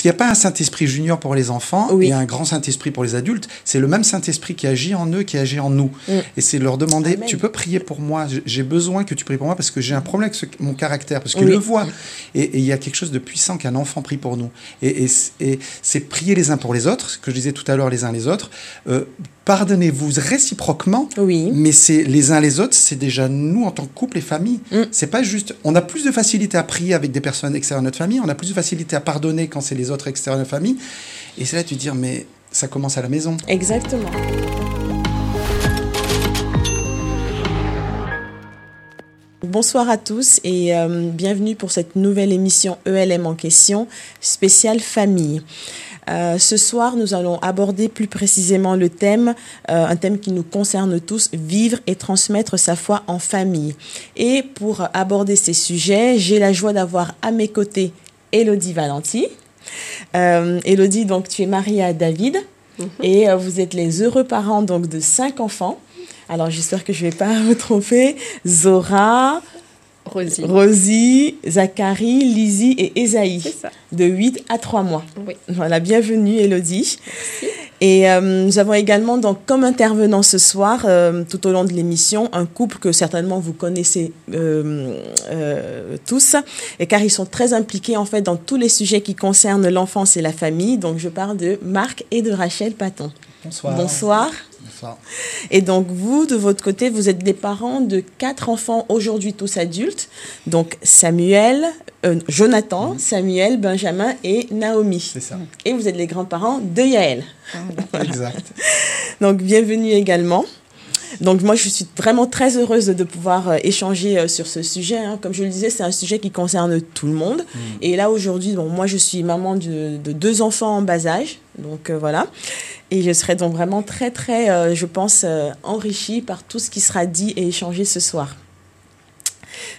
Parce qu'il n'y a pas un Saint-Esprit junior pour les enfants Oui. et un grand Saint-Esprit pour les adultes. C'est le même Saint-Esprit qui agit en eux, qui agit en nous. Mm. Et c'est leur demander, Amen. tu peux prier pour moi, j'ai besoin que tu pries pour moi parce que j'ai un problème avec ce- mon caractère, parce qu'il Oui. le voit. Et il y a quelque chose de puissant qu'un enfant prie pour nous. Et, et c- et c'est prier les uns pour les autres, ce que je disais tout à l'heure, les uns les autres. Euh, Pardonnez-vous réciproquement, Oui. mais c'est les uns les autres, c'est déjà nous en tant que couple et famille. Mm. C'est pas juste. On a plus de facilité à prier avec des personnes extérieures à notre famille, on a plus de facilité à pardonner quand c'est les autres extérieurs à notre famille. Et c'est là tu te dire, mais ça commence à la maison. Exactement. Bonsoir à tous et euh, bienvenue pour cette nouvelle émission ELM en question, spéciale famille. Euh, ce soir, nous allons aborder plus précisément le thème, euh, un thème qui nous concerne tous, vivre et transmettre sa foi en famille. Et pour aborder ces sujets, j'ai la joie d'avoir à mes côtés Elodie Valenti. Euh, Elodie, donc tu es mariée à David et euh, vous êtes les heureux parents donc de cinq enfants. Alors j'espère que je ne vais pas me tromper. Zora, Rosie. Rosie, Zachary, Lizzie et Esaïe. C'est ça. De 8 à 3 mois. Oui. Voilà, bienvenue Elodie. Et euh, nous avons également donc comme intervenant ce soir, euh, tout au long de l'émission, un couple que certainement vous connaissez euh, euh, tous, et car ils sont très impliqués en fait dans tous les sujets qui concernent l'enfance et la famille. Donc je parle de Marc et de Rachel Paton. Bonsoir. Bonsoir. Et donc, vous, de votre côté, vous êtes des parents de quatre enfants aujourd'hui, tous adultes. Donc, Samuel, euh, Jonathan, Samuel, Benjamin et Naomi. C'est ça. Et vous êtes les grands-parents de Yaël. Exact. Donc, bienvenue également. Donc, moi, je suis vraiment très heureuse de pouvoir euh, échanger euh, sur ce sujet. hein. Comme je le disais, c'est un sujet qui concerne tout le monde. Et là, aujourd'hui, bon, moi, je suis maman de, de deux enfants en bas âge. Donc, euh, voilà. Et je serai donc vraiment très, très, euh, je pense, euh, enrichie par tout ce qui sera dit et échangé ce soir.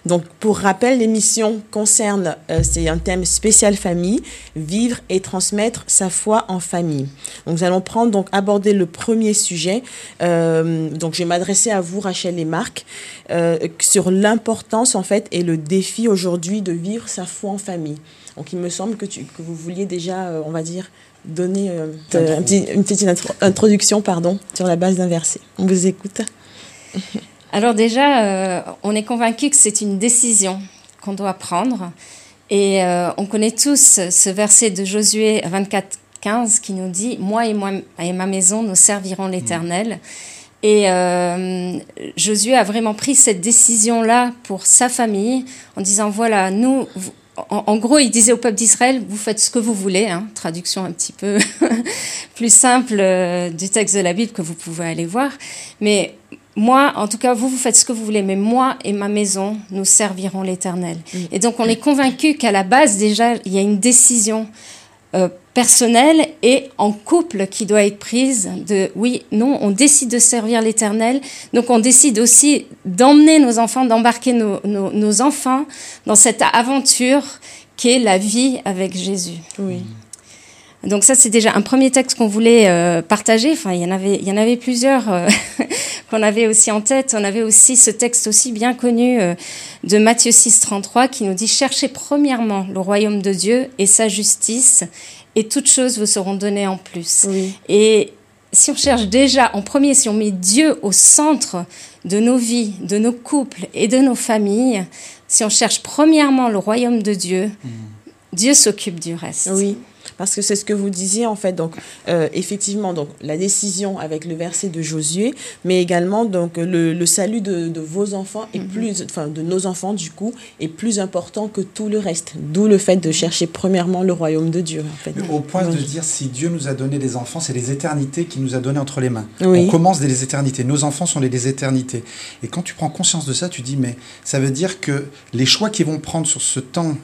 Donc, pour rappel, l'émission concerne, euh, c'est un thème spécial famille, vivre et transmettre sa foi en famille. Donc, nous allons prendre, donc, aborder le premier sujet. Euh, donc, je vais m'adresser à vous, Rachel et Marc, euh, sur l'importance, en fait, et le défi aujourd'hui de vivre sa foi en famille. Donc, il me semble que, tu, que vous vouliez déjà, on va dire, donner Intro. un petit- une petite intro- introduction, pardon, sur la base d'un verset. On vous écoute. Alors déjà, euh, on est convaincu que c'est une décision qu'on doit prendre. Et euh, on connaît tous ce verset de Josué 24, 15 qui nous dit, Moi et, moi et ma maison, nous servirons l'Éternel. Et euh, Josué a vraiment pris cette décision-là pour sa famille en disant, voilà, nous... en, en gros, il disait au peuple d'Israël, vous faites ce que vous voulez, hein, traduction un petit peu plus simple du texte de la Bible que vous pouvez aller voir. Mais moi, en tout cas, vous, vous faites ce que vous voulez, mais moi et ma maison, nous servirons l'Éternel. Et donc, on est convaincu qu'à la base, déjà, il y a une décision euh, personnelle et en couple qui doit être prise de oui, non, on décide de servir l'Éternel. Donc, on décide aussi d'emmener nos enfants, d'embarquer nos, nos, nos enfants dans cette aventure qui est la vie avec Jésus. Oui. Donc ça, c'est déjà un premier texte qu'on voulait euh, partager. Enfin, il y en avait, il y en avait plusieurs euh, qu'on avait aussi en tête. On avait aussi ce texte aussi bien connu euh, de Matthieu 6, 33 qui nous dit cherchez premièrement le royaume de Dieu et sa justice, et toutes choses vous seront données en plus. Oui. Et si on cherche déjà en premier, si on met Dieu au centre de nos vies, de nos couples et de nos familles, si on cherche premièrement le royaume de Dieu, Dieu s'occupe du reste. Oui, parce que c'est ce que vous disiez en fait. Donc, euh, effectivement, donc la décision avec le verset de Josué, mais également donc le, le salut de, de vos enfants est plus, enfin de nos enfants du coup, est plus important que tout le reste. D'où le fait de chercher premièrement le royaume de Dieu. En fait. Au point de dire si Dieu nous a donné des enfants, c'est les éternités qu'il nous a donné entre les mains. Oui. On commence dès les éternités. Nos enfants sont les, les éternités. Et quand tu prends conscience de ça, tu dis mais ça veut dire que les choix qu'ils vont prendre sur ce temps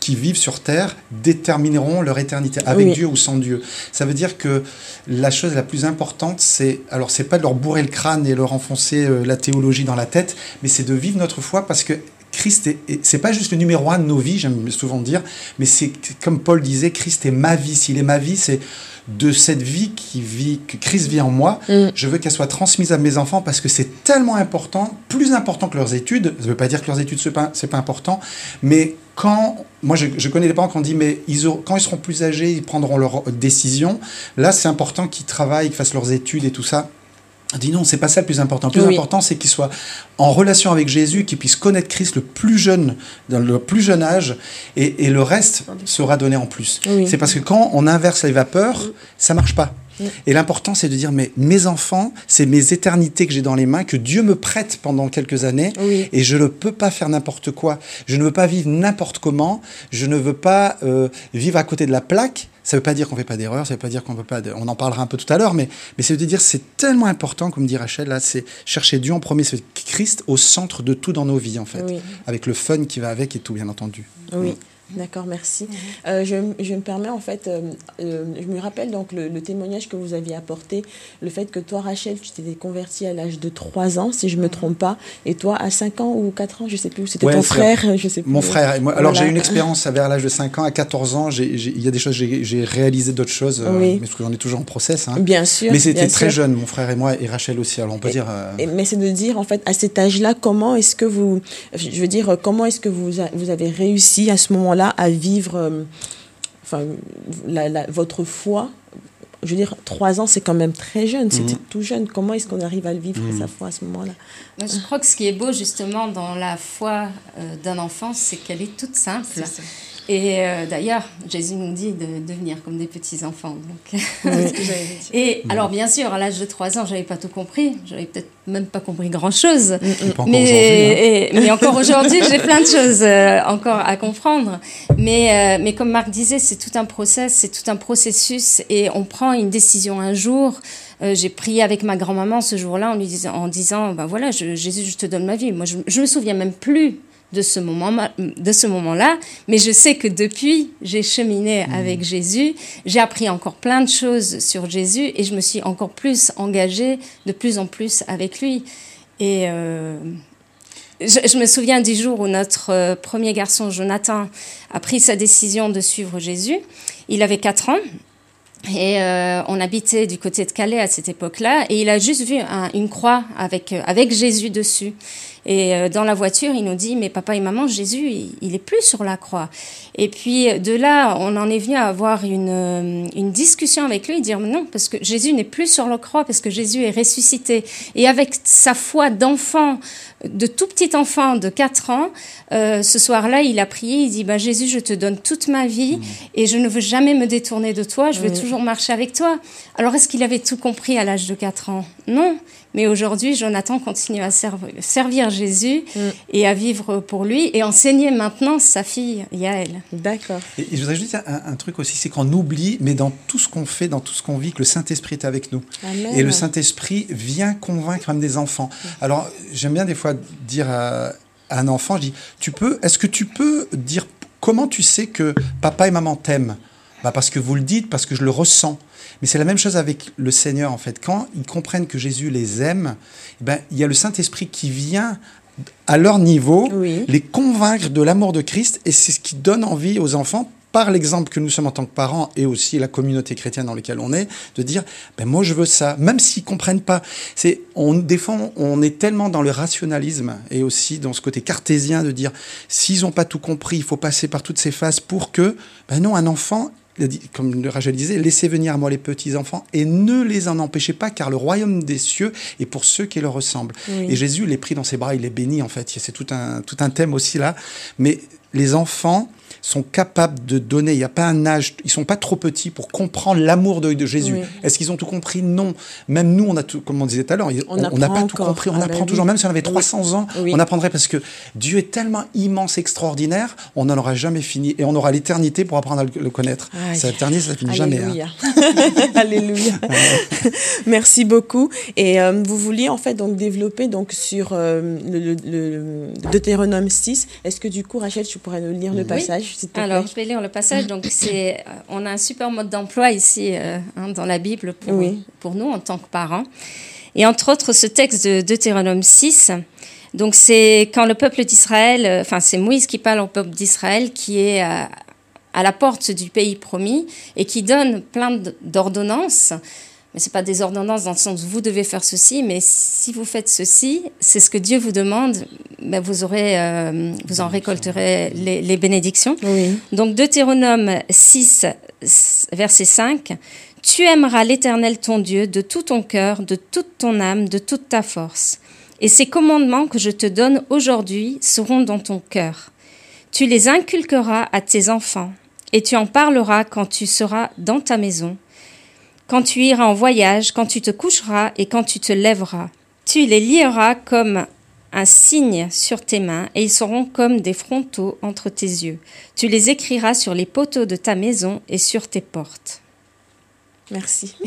qui vivent sur terre détermineront leur éternité avec Oui. Dieu ou sans Dieu. Ça veut dire que la chose la plus importante, c'est alors c'est pas de leur bourrer le crâne et leur enfoncer euh, la théologie dans la tête, mais c'est de vivre notre foi parce que Christ est, est- c'est pas juste le numéro un de nos vies, j'aime souvent dire, mais c'est comme Paul disait, Christ est ma vie. S'il est ma vie, c'est de cette vie qui vit, que Christ vit en moi, Mm. je veux qu'elle soit transmise à mes enfants parce que c'est tellement important, plus important que leurs études. Ça ne veut pas dire que leurs études c'est pas, c'est pas important, mais quand, moi je, connais des parents qui ont dit, mais ils quand ils seront plus âgés, ils prendront leurs décisions. Là, c'est important qu'ils travaillent, qu'ils fassent leurs études et tout ça. Dis non, c'est pas ça le plus important. Le plus important, c'est qu'ils soient en relation avec Jésus, qu'ils puissent connaître Christ le plus jeune, dans le plus jeune âge, et, et le reste sera donné en plus. C'est parce que quand on inverse les vapeurs, ça marche pas. Et l'important, c'est de dire, mais mes enfants, c'est mes éternités que j'ai dans les mains, que Dieu me prête pendant quelques années, et je ne peux pas faire n'importe quoi. Je ne veux pas vivre n'importe comment. Je ne veux pas euh, vivre à côté de la plaque. Ça ne veut pas dire qu'on ne fait pas d'erreur, ça ne veut pas dire qu'on ne peut pas. On en parlera un peu tout à l'heure, mais, mais c'est de dire c'est tellement important, comme dit Rachel, là, c'est chercher Dieu en premier, c'est Christ au centre de tout dans nos vies, en fait, avec le fun qui va avec et tout, bien entendu. Oui. D'accord, merci. Mhm. Euh, je, je, me permets, en fait, euh, euh, je me rappelle donc le, témoignage que vous aviez apporté, le fait que toi, Rachel, tu t'étais convertie à l'âge de 3 ans, si je ne me mhm. trompe pas, et toi, à 5 ans ou 4 ans, je ne sais plus, c'était ton frère, je sais plus. Mon frère. Moi, alors, j'ai eu une expérience vers l'âge de 5 ans, à 14 ans, il y a des choses, j'ai réalisé d'autres choses, mais parce qu'on est toujours en process. Hein. Bien sûr. Mais c'était très jeune, mon frère et moi, et Rachel aussi, alors on peut dire... mais c'est de dire, en fait, à cet âge-là, comment est-ce que vous, je veux dire, comment est-ce que vous, vous avez réussi à ce moment-là à vivre euh, enfin, votre foi je veux dire, trois ans, c'est quand même très jeune, c'était mhm. tout jeune. Comment est-ce qu'on arrive à le vivre, sa mhm. foi, à ce moment-là? Je crois que ce qui est beau, justement, dans la foi euh, d'un enfant, c'est qu'elle est toute simple. Et euh, d'ailleurs, Jésus nous dit de devenir comme des petits-enfants. Donc... et alors, bien sûr, à l'âge de 3 ans, je n'avais pas tout compris. Je n'avais peut-être même pas compris grand-chose. Mais, hein. mais encore aujourd'hui, j'ai plein de choses euh, encore à comprendre. Mais, euh, mais comme Marc disait, c'est tout un process, c'est tout un processus. Et on prend une décision un jour. j'ai prié avec ma grand-maman ce jour-là en lui disant, en disant, ben voilà, Jésus, je te donne ma vie. Moi, je, je me souviens même plus de ce moment de ce moment-là mais je sais que depuis j'ai cheminé mmh. avec Jésus j'ai appris encore plein de choses sur Jésus et je me suis encore plus engagée de plus en plus avec lui et euh, je, me souviens du jour où notre euh, premier garçon Jonathan a pris sa décision de suivre Jésus il avait 4 ans et euh, on habitait du côté de Calais à cette époque-là, et il a juste vu une croix avec, avec Jésus dessus. Et euh, dans la voiture, il nous dit, mais papa et maman, Jésus, il, est plus sur la croix. Et puis de là, on en est venu à avoir une, euh, une discussion avec lui, dire non, parce que Jésus n'est plus sur la croix, parce que Jésus est ressuscité. Et avec sa foi d'enfant, de tout petit enfant de 4 ans, euh, ce soir-là, il a prié, il dit, bah, Jésus, je te donne toute ma vie mmh. et je ne veux jamais me détourner de toi, je veux toujours marcher avec toi. Alors est-ce qu'il avait tout compris à l'âge de 4 ans? Non. Mais aujourd'hui, Jonathan continue à servir Jésus mm. et à vivre pour lui et enseigner maintenant sa fille Yael. D'accord. Et, je voudrais juste dire un, truc aussi, c'est qu'on oublie, mais dans tout ce qu'on fait, dans tout ce qu'on vit, que le Saint-Esprit est avec nous. Et le Saint-Esprit vient convaincre même des enfants. Alors, j'aime bien des fois dire à, un enfant, je dis, tu peux, est-ce que tu peux dire comment tu sais que papa et maman t'aiment? Bah Parce que vous le dites, parce que je le ressens. Mais c'est la même chose avec le Seigneur, en fait. Quand ils comprennent que Jésus les aime, eh ben, il y a le Saint-Esprit qui vient à leur niveau, les convaincre de l'amour de Christ, et c'est ce qui donne envie aux enfants, par l'exemple que nous sommes en tant que parents et aussi la communauté chrétienne dans laquelle on est, de dire ben moi je veux ça, même s'ils comprennent pas. C'est on défend, on est tellement dans le rationalisme et aussi dans ce côté cartésien de dire s'ils n'ont pas tout compris, il faut passer par toutes ces phases pour que ben non un enfant comme Rachel disait, laissez venir à moi les petits-enfants et ne les en empêchez pas, car le royaume des cieux est pour ceux qui leur ressemblent. Et Jésus les pris dans ses bras, il les bénit en fait. C'est tout un, tout un thème aussi là. Mais les enfants, sont capables de donner. Il n'y a pas un âge, ils sont pas trop petits pour comprendre l'amour de, Jésus. Est-ce qu'ils ont tout compris? Non. Même nous, on a tout, comme on disait tout à l'heure, on n'a pas tout compris. On ah apprend toujours, même si on avait 300 ans, on apprendrait parce que Dieu est tellement immense, extraordinaire, on n'en aura jamais fini et on aura l'éternité pour apprendre à le, connaître. Ça éternise, ça finit jamais. Hein. Alléluia. Merci beaucoup. Et euh, vous vouliez en fait donc développer donc sur euh, le, le, Deutéronome 6. Est-ce que du coup, Rachel, tu pourrais nous lire le passage? Alors, je vais lire le passage. Donc, c'est, euh, on a un super mode d'emploi ici euh, hein, dans la Bible pour, pour nous en tant que parents. Et entre autres, ce texte de Deutéronome 6. Donc, c'est quand le peuple d'Israël, euh, enfin, c'est Moïse qui parle au peuple d'Israël qui est à la porte du pays promis et qui donne plein d'ordonnances mais c'est pas des ordonnances dans le sens où vous devez faire ceci, mais si vous faites ceci, c'est ce que Dieu vous demande, ben vous aurez, euh, vous en récolterez les, les bénédictions. Oui. Donc Deutéronome 6, verset 5, Tu aimeras l'Éternel ton Dieu de tout ton cœur, de toute ton âme, de toute ta force. Et ces commandements que je te donne aujourd'hui seront dans ton cœur. Tu les inculqueras à tes enfants, et tu en parleras quand tu seras dans ta maison, quand tu iras en voyage, quand tu te coucheras et quand tu te lèveras. Tu les lieras comme un signe sur tes mains, et ils seront comme des frontaux entre tes yeux. Tu les écriras sur les poteaux de ta maison et sur tes portes. Merci.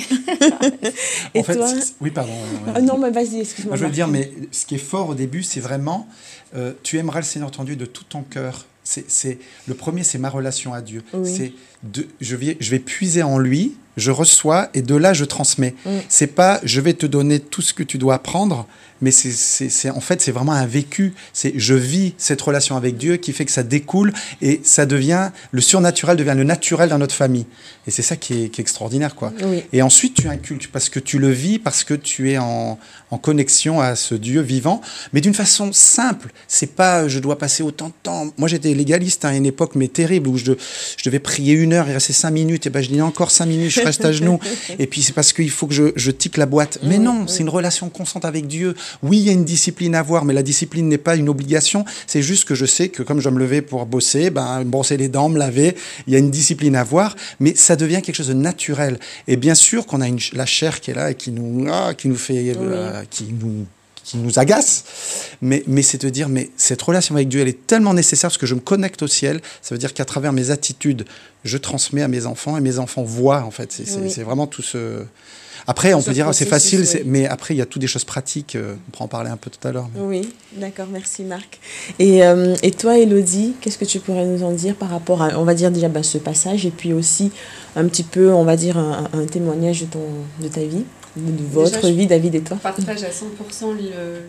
En fait, toi oui, pardon. ouais, ouais. Ah non, mais vas-y, excuse-moi. Moi, je veux dire, mais ce qui est fort au début, c'est vraiment, euh, tu aimeras le Seigneur ton Dieu de tout ton cœur. C'est, c'est- le premier, c'est ma relation à Dieu. Oui. C'est de, je, vais, je vais puiser en lui, je reçois, et de là, je transmets. Mm. C'est pas, je vais te donner tout ce que tu dois apprendre, mais c'est, c'est, c'est- en fait, c'est vraiment un vécu. C'est, je vis cette relation avec Dieu qui fait que ça découle, et ça devient, le surnaturel devient le naturel dans notre famille. Et c'est ça qui est, qui est extraordinaire, quoi. Oui. Et ensuite, tu inculques parce que tu le vis, parce que tu es en, en connexion à ce Dieu vivant, mais d'une façon simple. C'est pas je dois passer autant de temps. Moi, j'étais légaliste hein, à une époque, mais terrible, où je, je devais prier une heure et rester cinq minutes. Et ben, je dis encore cinq minutes, je reste à genoux. Et puis, c'est parce qu'il faut que je, je tique la boîte. Mais non, c'est une relation constante avec Dieu. Oui, il y a une discipline à avoir, mais la discipline n'est pas une obligation. C'est juste que je sais que comme je dois me lever pour bosser, ben, brosser les dents, me laver, il y a une discipline à avoir, mais ça devient quelque chose de naturel. Et bien sûr qu'on a une, la chair qui est là et qui nous, ah, qui nous fait, euh, qui nous qui nous agace, mais, mais c'est de dire, mais cette relation avec Dieu, elle est tellement nécessaire parce que je me connecte au ciel. Ça veut dire qu'à travers mes attitudes, je transmets à mes enfants et mes enfants voient, en fait. C'est Oui. vraiment tout ce. Après, on Ce peut dire, ah, c'est facile, oui. mais après, il y a toutes des choses pratiques. euh, On pourra en parler un peu tout à l'heure. mais- Oui, d'accord, merci Marc. Et, euh, et toi, Elodie, qu'est-ce que tu pourrais nous en dire par rapport à, on va dire déjà bah, ce passage, et puis aussi un petit peu, on va dire, un, un témoignage de, ton, de ta vie, de, votre vie, David et toi partage à 100% le, le-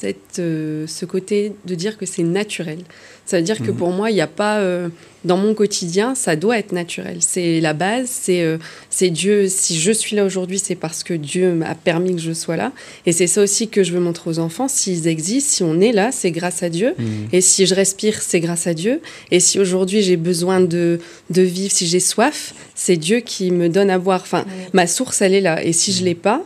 cette, euh, ce côté de dire que c'est naturel. Ça veut dire que Mhm. pour moi, il n'y a pas, euh, dans mon quotidien, ça doit être naturel. C'est la base, c'est euh, c'est Dieu. Si je suis là aujourd'hui, c'est parce que Dieu m'a permis que je sois là. Et c'est ça aussi que je veux montrer aux enfants. S'ils existent, si on est là, c'est grâce à Dieu. Mhm. Et si je respire, c'est grâce à Dieu. Et si aujourd'hui j'ai besoin de, de vivre, si j'ai soif, c'est Dieu qui me donne à boire. Enfin, ma source, elle est là. Et si je l'ai pas,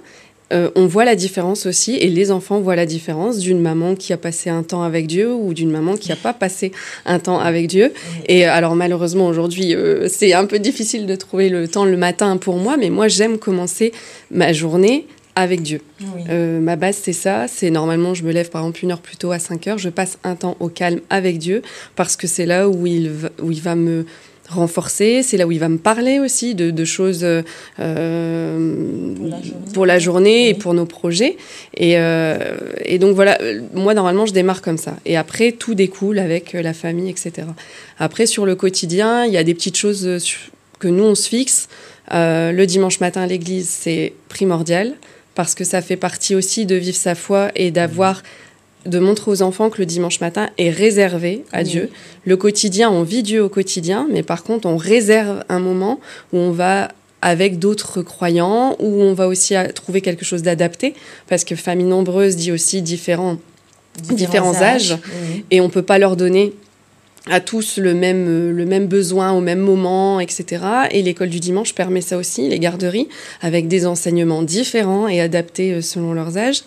euh, on voit la différence aussi, et les enfants voient la différence d'une maman qui a passé un temps avec Dieu ou d'une maman qui n'a pas passé un temps avec Dieu. Et euh, alors malheureusement aujourd'hui, euh, c'est un peu difficile de trouver le temps le matin pour moi, mais moi j'aime commencer ma journée avec Dieu. Oui. Euh, ma base, c'est ça. C'est normalement, je me lève par exemple une heure plus tôt à 5 heures. Je passe un temps au calme avec Dieu parce que c'est là où il, va, où il va me renforcer. C'est là où il va me parler aussi de, de choses euh, Pour la journée. pour la journée et pour nos projets. Et, euh, et donc voilà, euh, moi normalement, je démarre comme ça. Et après, tout découle avec la famille, etc. Après, sur le quotidien, il y a des petites choses que nous, on se fixe. Euh, le dimanche matin à l'église, c'est primordial parce que ça fait partie aussi de vivre sa foi et d'avoir de montrer aux enfants que le dimanche matin est réservé à Oui. Dieu. Le quotidien, on vit Dieu au quotidien, mais par contre, on réserve un moment où on va avec d'autres croyants, où on va aussi trouver quelque chose d'adapté, parce que famille nombreuse dit aussi différents, différents âges. Oui. et on peut pas leur donner à tous le même, euh, le même besoin au même moment, etc. Et l'école du dimanche permet ça aussi, les garderies, avec des enseignements différents et adaptés euh, selon leurs âges.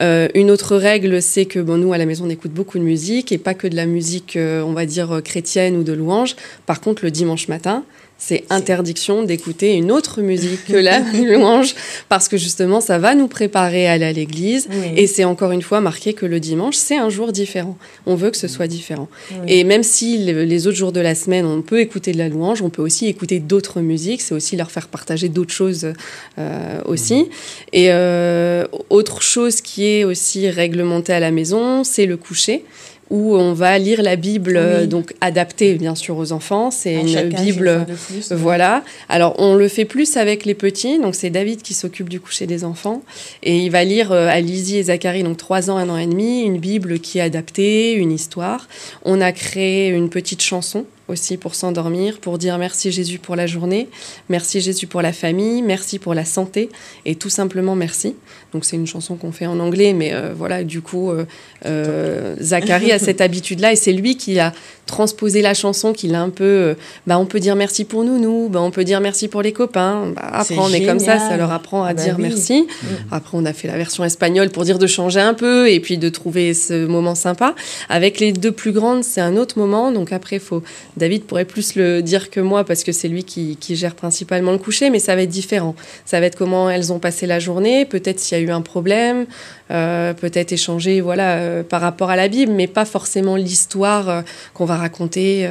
Euh, une autre règle, c'est que bon, nous, à la maison, on écoute beaucoup de musique, et pas que de la musique, on va dire, chrétienne ou de louange. Par contre, le dimanche matin, c'est interdiction d'écouter une autre musique que la louange, parce que justement, ça va nous préparer à aller à l'église. Oui. Et c'est encore une fois marqué que le dimanche, c'est un jour différent. On veut que ce soit différent. Oui. Et même si le- les autres jours de la semaine, on peut écouter de la louange, on peut aussi écouter d'autres musiques. C'est aussi leur faire partager d'autres choses euh, aussi. Et euh, autre chose qui est aussi réglementée à la maison, c'est le coucher où on va lire la Bible, euh, Oui. donc adaptée bien sûr aux enfants. C'est À une Bible. plus, Voilà. Alors, on le fait plus avec les petits. Donc, c'est David qui s'occupe du coucher des enfants. Et il va lire euh, à Lizzie et Zacharie, donc 3 ans, 1 an et demi, une Bible qui est adaptée, une histoire. On a créé une petite chanson aussi pour s'endormir, pour dire merci Jésus pour la journée, merci Jésus pour la famille, merci pour la santé et tout simplement merci. Donc c'est une chanson qu'on fait en anglais, mais euh, voilà, du coup, euh, euh, Zachary a cette habitude-là et c'est lui qui a transposé la chanson, qu'il a un peu, bah, on peut dire merci pour nous, nous, bah, on peut dire merci pour les copains. Bah, après, on est comme ça, ça leur apprend à Bah dire oui. merci. Mm. Après, on a fait la version espagnole pour dire de changer un peu et puis de trouver ce moment sympa. Avec les deux plus grandes, c'est un autre moment. Donc après, faut David pourrait plus le dire que moi parce que c'est lui qui, gère principalement le coucher, mais ça va être différent. Ça va être comment elles ont passé la journée, peut-être s'il y a eu un problème, euh, peut-être échanger voilà, euh, par rapport à la Bible, mais pas forcément l'histoire euh, qu'on va raconter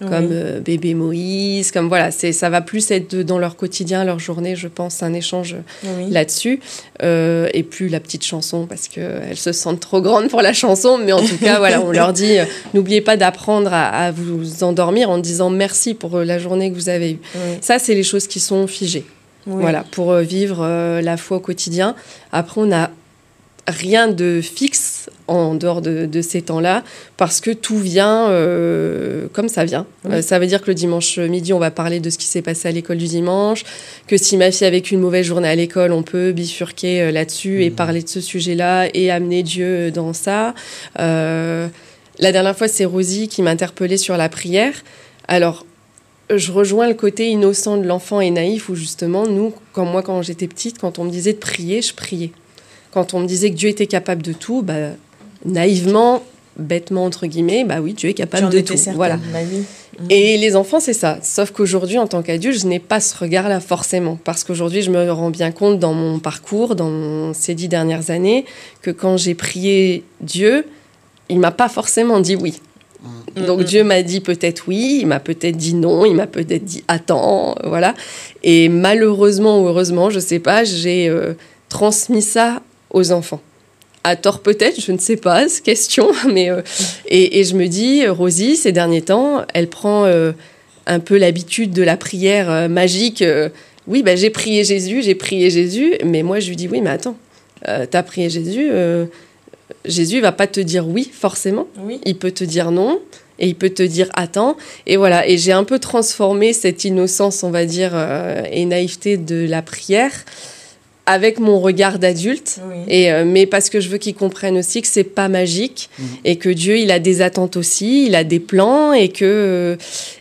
comme bébé Moïse, comme voilà, c'est ça va plus être de- dans leur quotidien, leur journée, je pense, un échange Oui. là-dessus. Et plus la petite chanson, parce qu'elles se sentent trop grandes pour la chanson. Mais en tout cas, voilà, on leur dit, n'oubliez pas d'apprendre à, à vous endormir en disant merci pour la journée que vous avez eue. Oui. Ça, c'est les choses qui sont figées. Oui. Voilà, pour vivre euh, la foi au quotidien. Après, on n'a rien de fixe en dehors de, de ces temps-là, parce que tout vient euh, comme ça vient. Oui. Euh, ça veut dire que le dimanche midi, on va parler de ce qui s'est passé à l'école du dimanche, que si ma fille a vécu une mauvaise journée à l'école, on peut bifurquer euh, là-dessus et parler de ce sujet-là et amener Dieu dans ça. La dernière fois, c'est Rosie qui m'interpellait sur la prière. Alors, je rejoins le côté innocent de l'enfant et naïf où justement, nous, comme moi quand j'étais petite, quand on me disait de prier, je priais. Quand on me disait que Dieu était capable de tout, bah, naïvement, bêtement entre guillemets, bah oui, Dieu est capable de tout. certaine. Voilà. Bah oui. Et les enfants, c'est ça. Sauf qu'aujourd'hui, en tant qu'adulte, je n'ai pas ce regard-là forcément. Parce qu'aujourd'hui, je me rends bien compte dans mon parcours, dans mon- ces dix dernières années, que quand j'ai prié Dieu, il m'a pas forcément dit oui. Donc Mhm. Dieu m'a dit peut-être oui, il m'a peut-être dit non, il m'a peut-être dit attends, voilà. Et malheureusement ou heureusement, je sais pas, j'ai euh, transmis ça aux enfants. À tort peut-être, je ne sais pas, question, mais euh, et, et je me dis, Rosie, ces derniers temps, elle prend euh, un peu l'habitude de la prière euh, magique. oui, bah, j'ai prié Jésus, j'ai prié Jésus, mais moi je lui dis oui, mais attends, t'as prié Jésus, Jésus va pas te dire oui forcément Oui. il peut te dire non et il peut te dire attends et voilà et j'ai un peu transformé cette innocence on va dire et naïveté de la prière avec mon regard d'adulte Oui. et euh, mais parce que je veux qu'ils comprennent aussi que c'est pas magique Mhm. et que Dieu il a des attentes aussi il a des plans et que euh,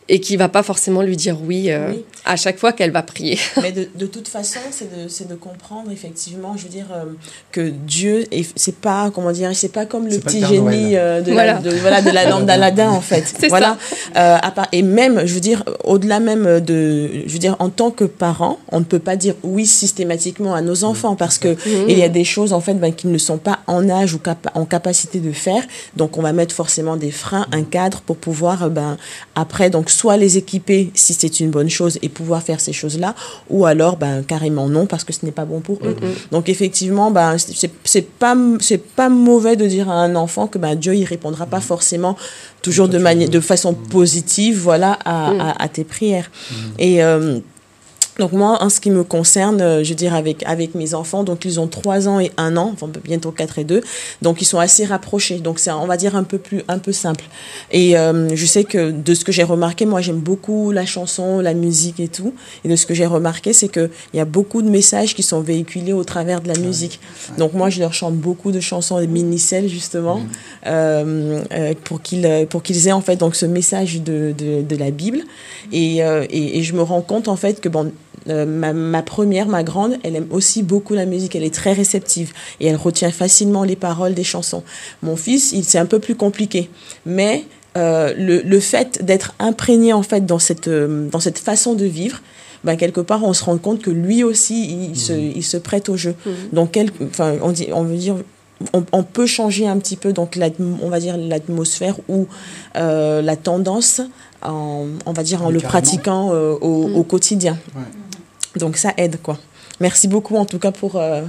et qu'il va pas forcément lui dire oui, euh, Oui. À chaque fois qu'elle va prier Mais de, de toute façon, c'est de, c'est de comprendre effectivement, je veux dire, euh, que Dieu, est- c'est pas, comment dire, c'est pas comme le petit génie euh, de, Voilà. la, de, voilà, de la lampe d'Aladin, en fait. C'est voilà. Euh, à part- et même, je veux dire, au-delà même de, je veux dire, en tant que parent, on ne peut pas dire oui systématiquement à nos enfants parce que il y a des choses, en fait, ben, qu'ils ne sont pas en âge ou capa- en capacité de faire. Donc, on va mettre forcément des freins, un cadre pour pouvoir, euh, ben, après, donc, soit les équiper si c'est une bonne chose et pouvoir faire ces choses-là, ou alors, ben, carrément non, parce que ce n'est pas bon pour eux. Donc, effectivement, ben, c'est c'est pas, c'est pas mauvais de dire à un enfant que ben, Dieu, il répondra pas forcément toujours de, manière, de façon positive, voilà, à, à, à tes prières. Et. euh, donc moi, en ce qui me concerne, euh, je veux dire avec avec mes enfants, donc ils ont 3 ans et 1 an, enfin bientôt 4 et 2, donc ils sont assez rapprochés. Donc c'est on va dire un peu plus un peu simple. Et euh, je sais que de ce que j'ai remarqué, moi j'aime beaucoup la chanson, la musique et tout. Et de ce que j'ai remarqué, c'est que il y a beaucoup de messages qui sont véhiculés au travers de la musique. Donc moi je leur chante beaucoup de chansons de Minicel justement euh, euh, pour qu'ils pour qu'ils aient en fait donc ce message de de, de la Bible. Et, et et je me rends compte en fait que bon euh, ma, ma première, ma grande, elle aime aussi beaucoup la musique. Elle est très réceptive et elle retient facilement les paroles des chansons. Mon fils, il c'est un peu plus compliqué, mais euh, le, le fait d'être imprégné en fait dans cette euh, dans cette façon de vivre, ben, quelque part on se rend compte que lui aussi il, se il se prête au jeu. Donc quel, enfin on dit on veut dire on, on peut changer un petit peu donc on va dire l'atmosphère ou euh, la tendance en, on va dire en le carrément. pratiquant euh, au, au quotidien. Ouais. Donc ça aide quoi. Merci beaucoup en tout cas pour, euh,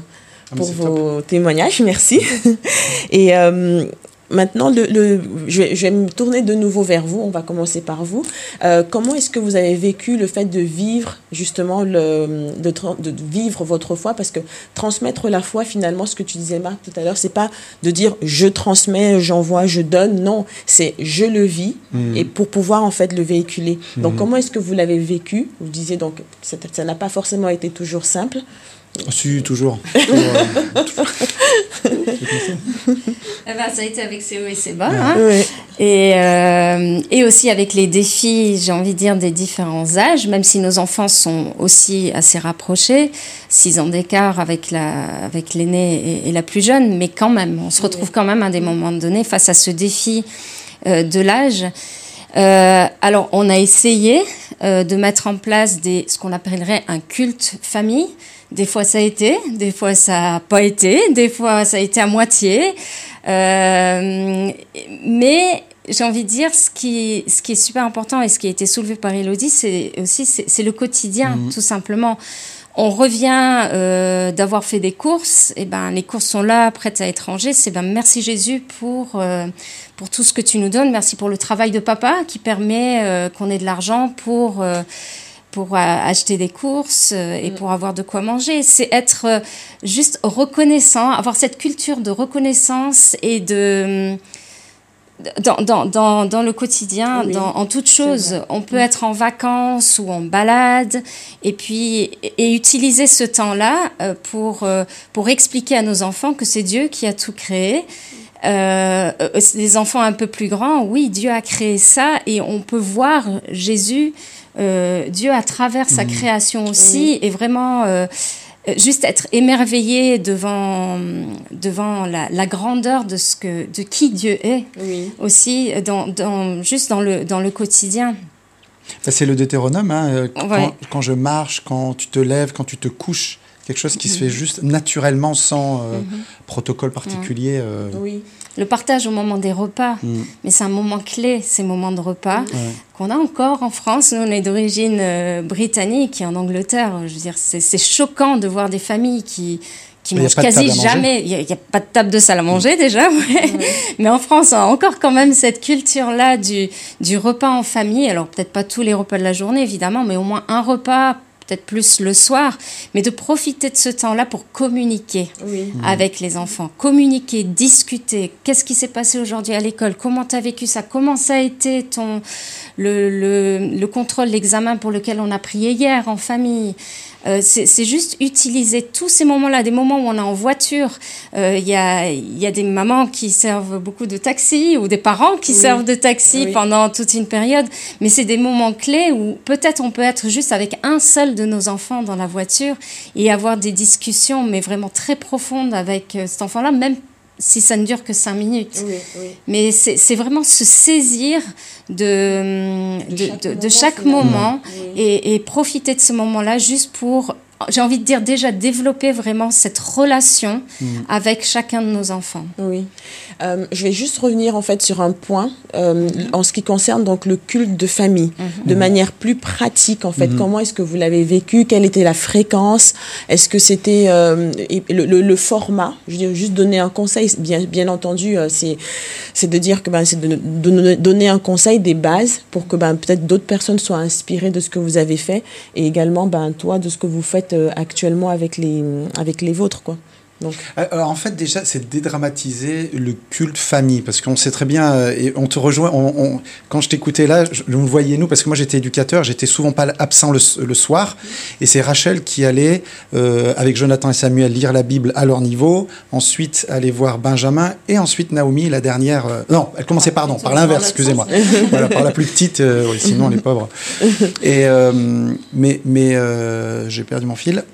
Ah, pour vos témoignages, merci. Et euh, maintenant, le, le, je, vais, je, vais, me tourner de nouveau vers vous. On va commencer par vous. Euh, comment est-ce que vous avez vécu le fait de vivre justement le, de, de, vivre votre foi? Parce que transmettre la foi, finalement, ce que tu disais Marc tout à l'heure, c'est pas de dire je transmets, j'envoie, je donne. Non, c'est je le vis mmh. et pour pouvoir en fait le véhiculer. Donc, mmh. comment est-ce que vous l'avez vécu? Vous disiez donc ça n'a pas forcément été toujours simple. Si, toujours. eh ben, ça a été avec ses hauts et ses bas. Hein. Et, euh, et aussi avec les défis, j'ai envie de dire, des différents âges, même si nos enfants sont aussi assez rapprochés, six ans d'écart avec la avec l'aîné et, et, la plus jeune, mais quand même, on se retrouve quand même à des moments donnés face à ce défi euh, de l'âge. Euh, alors, on a essayé euh, de mettre en place des, ce qu'on appellerait un culte famille. Des fois, ça a été, des fois, ça n'a pas été, des fois, ça a été à moitié. Euh, mais j'ai envie de dire, ce qui, ce qui est super important et ce qui a été soulevé par Elodie, c'est aussi c'est le quotidien, mmh. tout simplement on revient euh, d'avoir fait des courses, et ben les courses sont là, prêtes à être rangées. C'est ben merci Jésus pour euh, pour tout ce que tu nous donnes. Merci pour le travail de papa qui permet euh, qu'on ait de l'argent pour pour acheter des courses et mm. pour avoir de quoi manger. C'est être juste reconnaissant, avoir cette culture de reconnaissance et de dans, dans, dans, dans, le quotidien, dans, en toute chose. On peut être en vacances ou en balade et puis et utiliser ce temps-là euh, pour, euh, pour expliquer à nos enfants que c'est Dieu qui a tout créé. Euh, les enfants un peu plus grands, oui, Dieu a créé ça et on peut voir Jésus, euh, Dieu à travers sa mmh. création aussi, et vraiment euh, juste être émerveillé devant, devant la, la, grandeur de, ce que, de qui Dieu est, oui. aussi, dans, dans, juste dans le, dans le quotidien. C'est le Deutéronome, hein, euh, quand, ouais. quand, je marche, quand tu te lèves, quand tu te couches, quelque chose qui mmh. se fait juste naturellement sans euh, mmh. protocole particulier. Euh... Oui le partage au moment des repas. Mm. Mais c'est un moment clé, ces moments de repas, qu'on a encore en France. Nous, on est d'origine euh, britannique et en Angleterre. Je veux dire, c'est choquant de voir des familles qui qui mangent quasi jamais. Il n'y a, a, pas de table de salle à manger mm. déjà. Ouais. Ouais. Mais en France, on a encore quand même cette culture-là du, du repas en famille. Alors peut-être pas tous les repas de la journée, évidemment, mais au moins un repas peut-être plus le soir, mais de profiter de ce temps-là pour communiquer oui. avec les enfants, communiquer, discuter. Qu'est-ce qui s'est passé aujourd'hui à l'école? Comment tu as vécu ça? Comment ça a été ton le, le, le contrôle, l'examen pour lequel on a prié hier en famille? Euh, c'est juste utiliser tous ces moments-là, des moments où on est en voiture. Il euh, y, a, y, a, des mamans qui servent beaucoup de taxi ou des parents qui oui. servent de taxi oui. pendant toute une période. Mais c'est des moments clés où peut-être on peut être juste avec un seul de nos enfants dans la voiture et avoir des discussions, mais vraiment très profondes avec euh, cet enfant-là, même si ça ne dure que cinq minutes. Oui, oui. Mais c'est vraiment se saisir de, de, de chaque de, moment, de chaque moment oui. et, et, profiter de ce moment-là juste pour, j'ai envie de dire déjà, développer vraiment cette relation mmh. avec chacun de nos enfants. Oui. Euh, je vais juste revenir en fait sur un point euh, mmh. en ce qui concerne donc le culte de famille, mmh. de manière plus pratique en fait. Comment est-ce que vous l'avez vécu? Quelle était la fréquence? Est-ce que c'était euh, le, le, le, format? Je veux dire, juste donner un conseil. Bien, bien entendu, euh, c'est c'est de dire que ben, c'est de, de, donner un conseil des bases pour que ben, peut-être d'autres personnes soient inspirées de ce que vous avez fait et également ben toi de ce que vous faites euh, actuellement avec les avec les vôtres. Donc. Alors en fait déjà c'est dédramatiser le culte famille parce qu'on sait très bien euh, et on te rejoint on, on, quand je t'écoutais là je, on le voyait nous parce que moi j'étais éducateur j'étais souvent pas absent le, le soir et c'est Rachel qui allait euh, avec Jonathan et Samuel lire la Bible à leur niveau ensuite aller voir Benjamin et ensuite Naomi la dernière euh, non elle commençait pardon par l'inverse excusez-moi. Voilà par la plus petite euh, oui, sinon les pauvres et euh, mais mais euh, j'ai perdu mon fil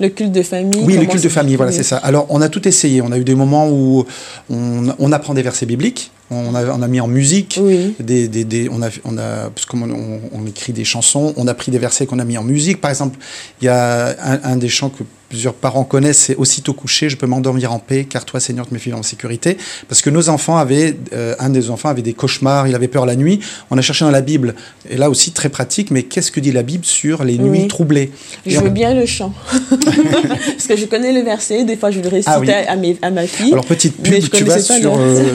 le culte de famille. Oui, le culte de famille, voilà, c'est ça. Alors, on a tout essayé. On a eu des moments où on, on apprend des versets bibliques. On a, on a mis en musique, Oui. des, des, des- on a, on a, parce qu'on on, on écrit des chansons, on a pris des versets qu'on a mis en musique. Par exemple, il y a un, un des chants que plusieurs parents connaissent, c'est Aussitôt couché, je peux m'endormir en paix, car toi, Seigneur, tu me files en sécurité. Parce que nos enfants avaient, euh, un des enfants avait des cauchemars, il avait peur la nuit. On a cherché dans la Bible, et là aussi très pratique, mais qu'est-ce que dit la Bible sur les nuits Oui. troublées? Et Je on- veux bien le chant. Parce que je connais le verset, des fois je le récite Ah oui. à, mes- à ma fille. Alors, petite pub, tu vas sur le- euh,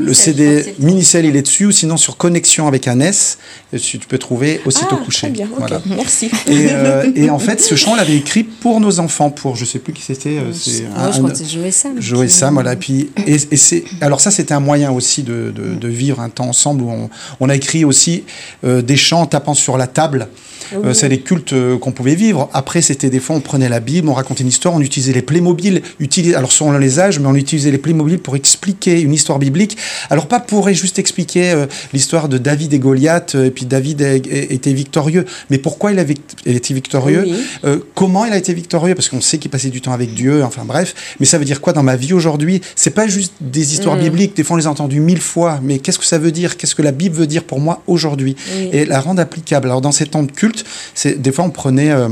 Le CD le Minicel, il est dessus, ou sinon sur Connexion avec un S, et tu peux trouver Aussitôt ah, couché. Très bien, ok, Voilà. merci. Et, euh, et en fait, ce chant, on l'avait écrit pour nos enfants, pour je sais plus qui c'était. euh, c'est un- je crois un- que c'est Joe et Sam. Joe et qui- Sam, voilà. Puis, et, et c'est, alors ça, c'était un moyen aussi de, de, de vivre un temps ensemble où on, on a écrit aussi euh, des chants en tapant sur la table. Euh, c'est les cultes euh, qu'on pouvait vivre. Après, c'était des fois, on prenait la Bible, on racontait une histoire, on utilisait les Playmobil, utilisait, alors selon les âges, mais on utilisait les Playmobil pour expliquer une histoire biblique. Alors pas pour juste expliquer euh, l'histoire de David et Goliath, euh, et puis David a- a- était victorieux, mais pourquoi il, il était victorieux, Oui. euh, comment il a été victorieux, parce qu'on sait qu'il passait du temps avec Dieu, enfin bref. Mais ça veut dire quoi dans ma vie aujourd'hui? C'est pas juste des histoires Mm. bibliques, des fois on les a entendues mille fois, mais qu'est-ce que ça veut dire? Qu'est-ce que la Bible veut dire pour moi aujourd'hui? Oui. Et la rendre applicable. Alors dans ces temps de culte, des fois on prenait... euh,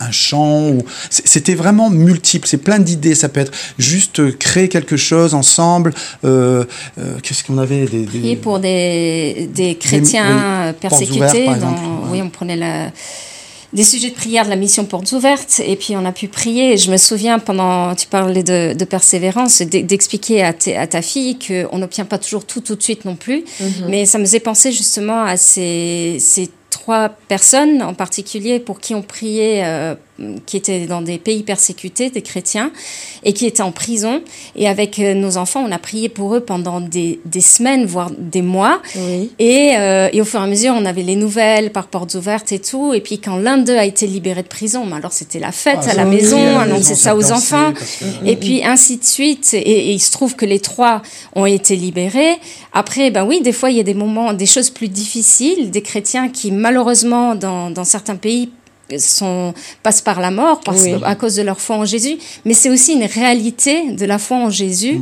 un chant ou c'était vraiment multiple c'est plein d'idées ça peut être juste créer quelque chose ensemble euh, euh, qu'est-ce qu'on avait des, des- Prier pour des, des chrétiens persécutés. ouvertes, par dans- exemple, ouais. Oui, on prenait la, des sujets de prière de la mission Portes Ouvertes et puis on a pu prier. Je me souviens pendant, tu parlais de, de persévérance, d'e- d'expliquer à, tes- à ta fille qu'on n'obtient pas toujours tout tout de suite non plus. Mais ça me faisait penser justement à ces, ces trois personnes en particulier pour qui on priait, euh, qui étaient dans des pays persécutés, des chrétiens, et qui étaient en prison. Et avec euh, nos enfants, on a prié pour eux pendant des, des semaines, voire des mois. Oui. Et, euh, et au fur et à mesure, on avait les nouvelles par portes ouvertes et tout. Et puis quand l'un d'eux a été libéré de prison, mais alors c'était la fête Ah, à la maison, oui, à la ça aux enfants. que- Et puis ainsi de suite. Et, et il se trouve que les trois ont été libérés. Après, ben oui, des fois, il y a des moments, des choses plus difficiles, des chrétiens qui, malheureusement, dans, dans certains pays, sont, passent par la mort parce, Oui. à cause de leur foi en Jésus. Mais c'est aussi une réalité de la foi en Jésus.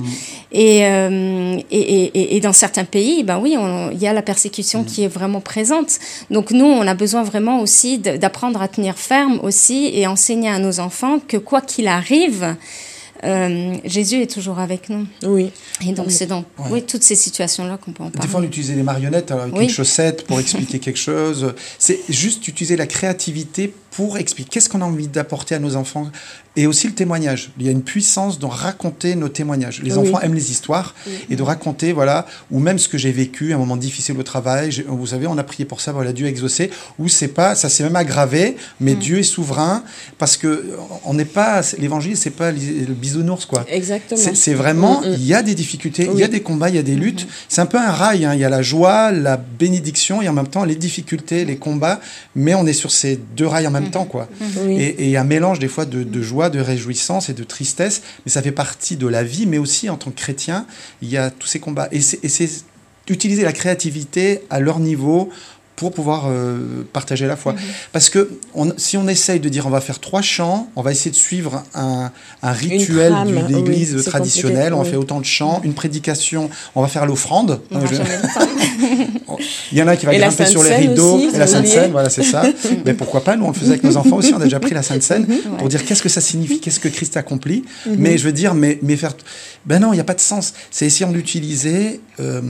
Et, euh, et, et- et, dans certains pays, ben oui, il y a la persécution qui est vraiment présente. Donc nous, on a besoin vraiment aussi d'apprendre à tenir ferme aussi et enseigner à nos enfants que quoi qu'il arrive, euh, Jésus est toujours avec nous. Oui. Et donc c'est dans Ouais. oui, toutes ces situations-là qu'on peut en Des fois, on parler. utilisait des marionnettes alors, avec Oui. une chaussette pour expliquer quelque chose. C'est juste utiliser la créativité pour expliquer qu'est-ce qu'on a envie d'apporter à nos enfants? Et aussi le témoignage. Il y a une puissance dans raconter nos témoignages. Les Oui. enfants aiment les histoires et de raconter, voilà, ou même ce que j'ai vécu, un moment difficile au travail. Vous savez, on a prié pour ça, voilà, Dieu a exaucé. Ou c'est pas, ça s'est même aggravé, mais Dieu est souverain parce que on n'est pas, l'évangile, c'est pas le bisounours, quoi. Exactement. C'est vraiment, Mm, mm. il y a des difficultés, il y a des combats, il y a des luttes. C'est un peu un rail, hein. il y a la joie, la bénédiction et en même temps les difficultés, les combats, mais on est sur ces deux rails en même temps. quoi. Et et il y a un mélange des fois de, de joie, de réjouissance et de tristesse, mais ça fait partie de la vie, mais aussi en tant que chrétien, il y a tous ces combats. Et c'est utiliser la créativité à leur niveau pour pouvoir euh, partager la foi. Parce que on- si on essaye de dire on va faire trois chants, on va essayer de suivre un, un rituel d'une oui, église traditionnelle, on compliqué, fait oui. autant de chants, une prédication, on va faire l'offrande. Je- temps. Il y en a qui va Et grimper sur les rideaux, aussi, et la Sainte. Seine, voilà, c'est ça. Mais pourquoi pas Nous, on le faisait avec nos enfants aussi. On a déjà pris la Sainte Seine pour Ouais. dire qu'est-ce que ça signifie, qu'est-ce que Christ accomplit. Mhm. Mais je veux dire, mais, mais faire. Ben non, il n'y a pas de sens. C'est essayant d'utiliser euh,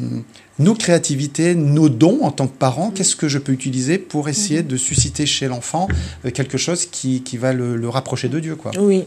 nos créativités, nos dons en tant que parents. Qu'est-ce que je peux utiliser pour essayer Mhm. de susciter chez l'enfant euh, quelque chose qui, qui va le, le rapprocher de Dieu, quoi. Oui.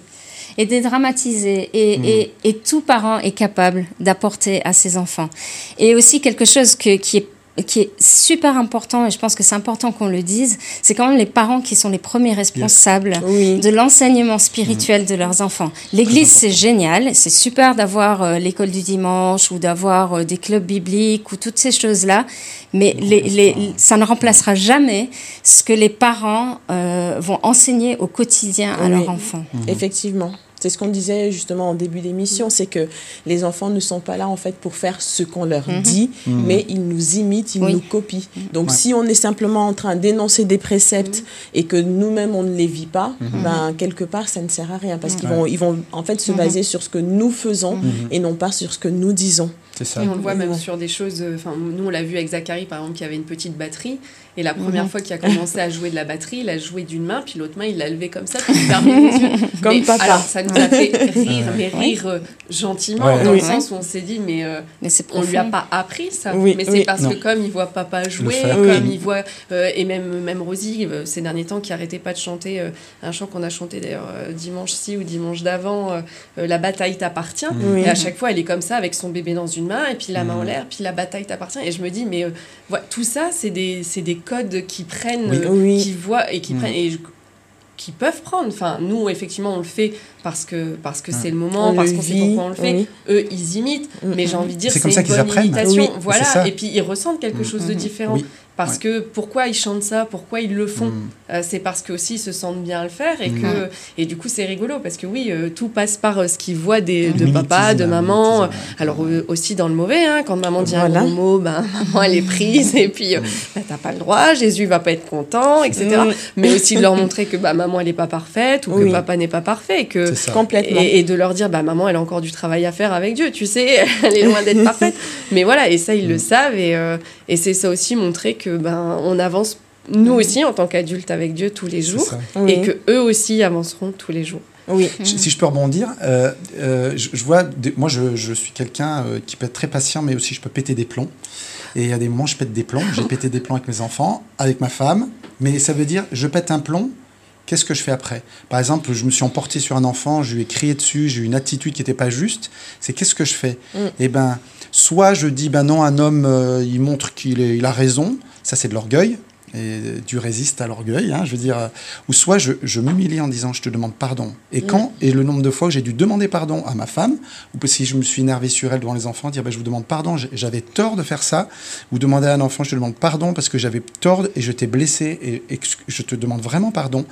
et dédramatiser. Et, Mm. et, et tout parent est capable d'apporter à ses enfants. Et aussi quelque chose que, qui est qui est super important, et je pense que c'est important qu'on le dise, c'est quand même les parents qui sont les premiers responsables Oui. de l'enseignement spirituel de leurs enfants. L'église, c'est génial, c'est super d'avoir euh, l'école du dimanche ou d'avoir euh, des clubs bibliques ou toutes ces choses-là, mais les, les, ça ne remplacera jamais ce que les parents euh, vont enseigner au quotidien à leurs enfants. Effectivement. C'est ce qu'on disait justement en début d'émission, c'est que les enfants ne sont pas là en fait pour faire ce qu'on leur dit, mais ils nous imitent, ils Oui. nous copient. Donc Ouais. si on est simplement en train d'énoncer des préceptes et que nous-mêmes on ne les vit pas, ben quelque part ça ne sert à rien parce qu'ils vont, ils vont en fait se baser sur ce que nous faisons et non pas sur ce que nous disons. Ça. Et on le voit même sur des choses. euh, Enfin, nous, on l'a vu avec Zachary, par exemple, qui avait une petite batterie. Et la première fois qu'il a commencé à jouer de la batterie, il a joué d'une main, puis l'autre main, il l'a levé comme ça, puis il fermait les yeux. Comme Mais papa. Alors, ça nous a fait rire, mais rire euh, gentiment, Ouais. dans Oui. le sens où on s'est dit, mais euh, Mais c'est on lui a pas appris ça. Oui, mais c'est oui. parce Non. que comme il voit papa jouer, comme Oui. il voit. euh, et même, même Rosie, euh, ces derniers temps, qui arrêtait pas de chanter euh, un chant qu'on a chanté d'ailleurs euh, dimanche-ci ou dimanche d'avant, La bataille t'appartient. Et à chaque fois, elle est comme ça, avec son bébé dans une main, et puis la main en Mhm. l'air, puis la bataille t'appartient. Et je me dis, mais euh, voilà, tout ça, c'est des, c'est des codes qui prennent, Oui. euh, Oui. qui voient et qui Mhm. prennent. Et je- qui peuvent prendre. Enfin, nous, effectivement, on le fait parce que parce que Mhm. c'est le moment, On parce qu'on sait vit, pourquoi on le fait. oui. Eux, ils imitent, Mhm. mais j'ai envie de dire, C'est c'est comme ça une qu'ils bonne apprennent. imitation. Oui, voilà. Et puis ils ressentent quelque chose de différent. Oui. Parce Ouais. que pourquoi ils chantent ça, pourquoi ils le font, Mm. euh, c'est parce que aussi ils se sentent bien à le faire et Mhm. que et du coup c'est rigolo parce que oui euh, tout passe par euh, ce qu'ils voient des, de papa, de maman. Alors euh, aussi dans le mauvais, hein, quand maman dit Voilà. un gros mot, ben maman elle est prise et puis euh, Mm. bah, t'as pas le droit, Jésus va pas être content, etc. Mm. Mais aussi de leur montrer que bah, maman elle est pas parfaite ou que papa n'est pas parfait, que C'est ça. Complètement. et, et de leur dire bah maman elle a encore du travail à faire avec Dieu, tu sais, elle est loin d'être parfaite. Mais voilà et ça ils le Mm. savent et, euh, et c'est ça aussi montrer que ben on avance nous aussi en tant qu'adultes avec Dieu tous les jours. Oui. et que eux aussi avanceront tous les jours. Oui. Si je peux rebondir, euh, euh, je, je vois, des- moi je, je suis quelqu'un euh, qui peut être très patient, mais aussi je peux péter des plombs. Et il y a des moments où je pète des plombs. J'ai pété des plombs avec mes enfants, avec ma femme. Mais ça veut dire, je pète un plomb, qu'est-ce que je fais après? Par exemple, je me suis emporté sur un enfant, je lui ai crié dessus, j'ai eu une attitude qui n'était pas juste. C'est qu'est-ce que je fais? Mm. Eh ben, soit je dis, ben non, un homme, euh, il montre qu'il il a raison. Ça, c'est de l'orgueil. Et Dieu résiste à l'orgueil, hein, je veux dire. euh, Ou soit je, je m'humilie en disant, je te demande pardon. Et quand Et le nombre de fois que j'ai dû demander pardon à ma femme, ou si je me suis énervé sur elle devant les enfants, dire, ben, je vous demande pardon, j'avais tort de faire ça. Ou demander à un enfant, je te demande pardon parce que j'avais tort et je t'ai blessé et, et je te demande vraiment pardon.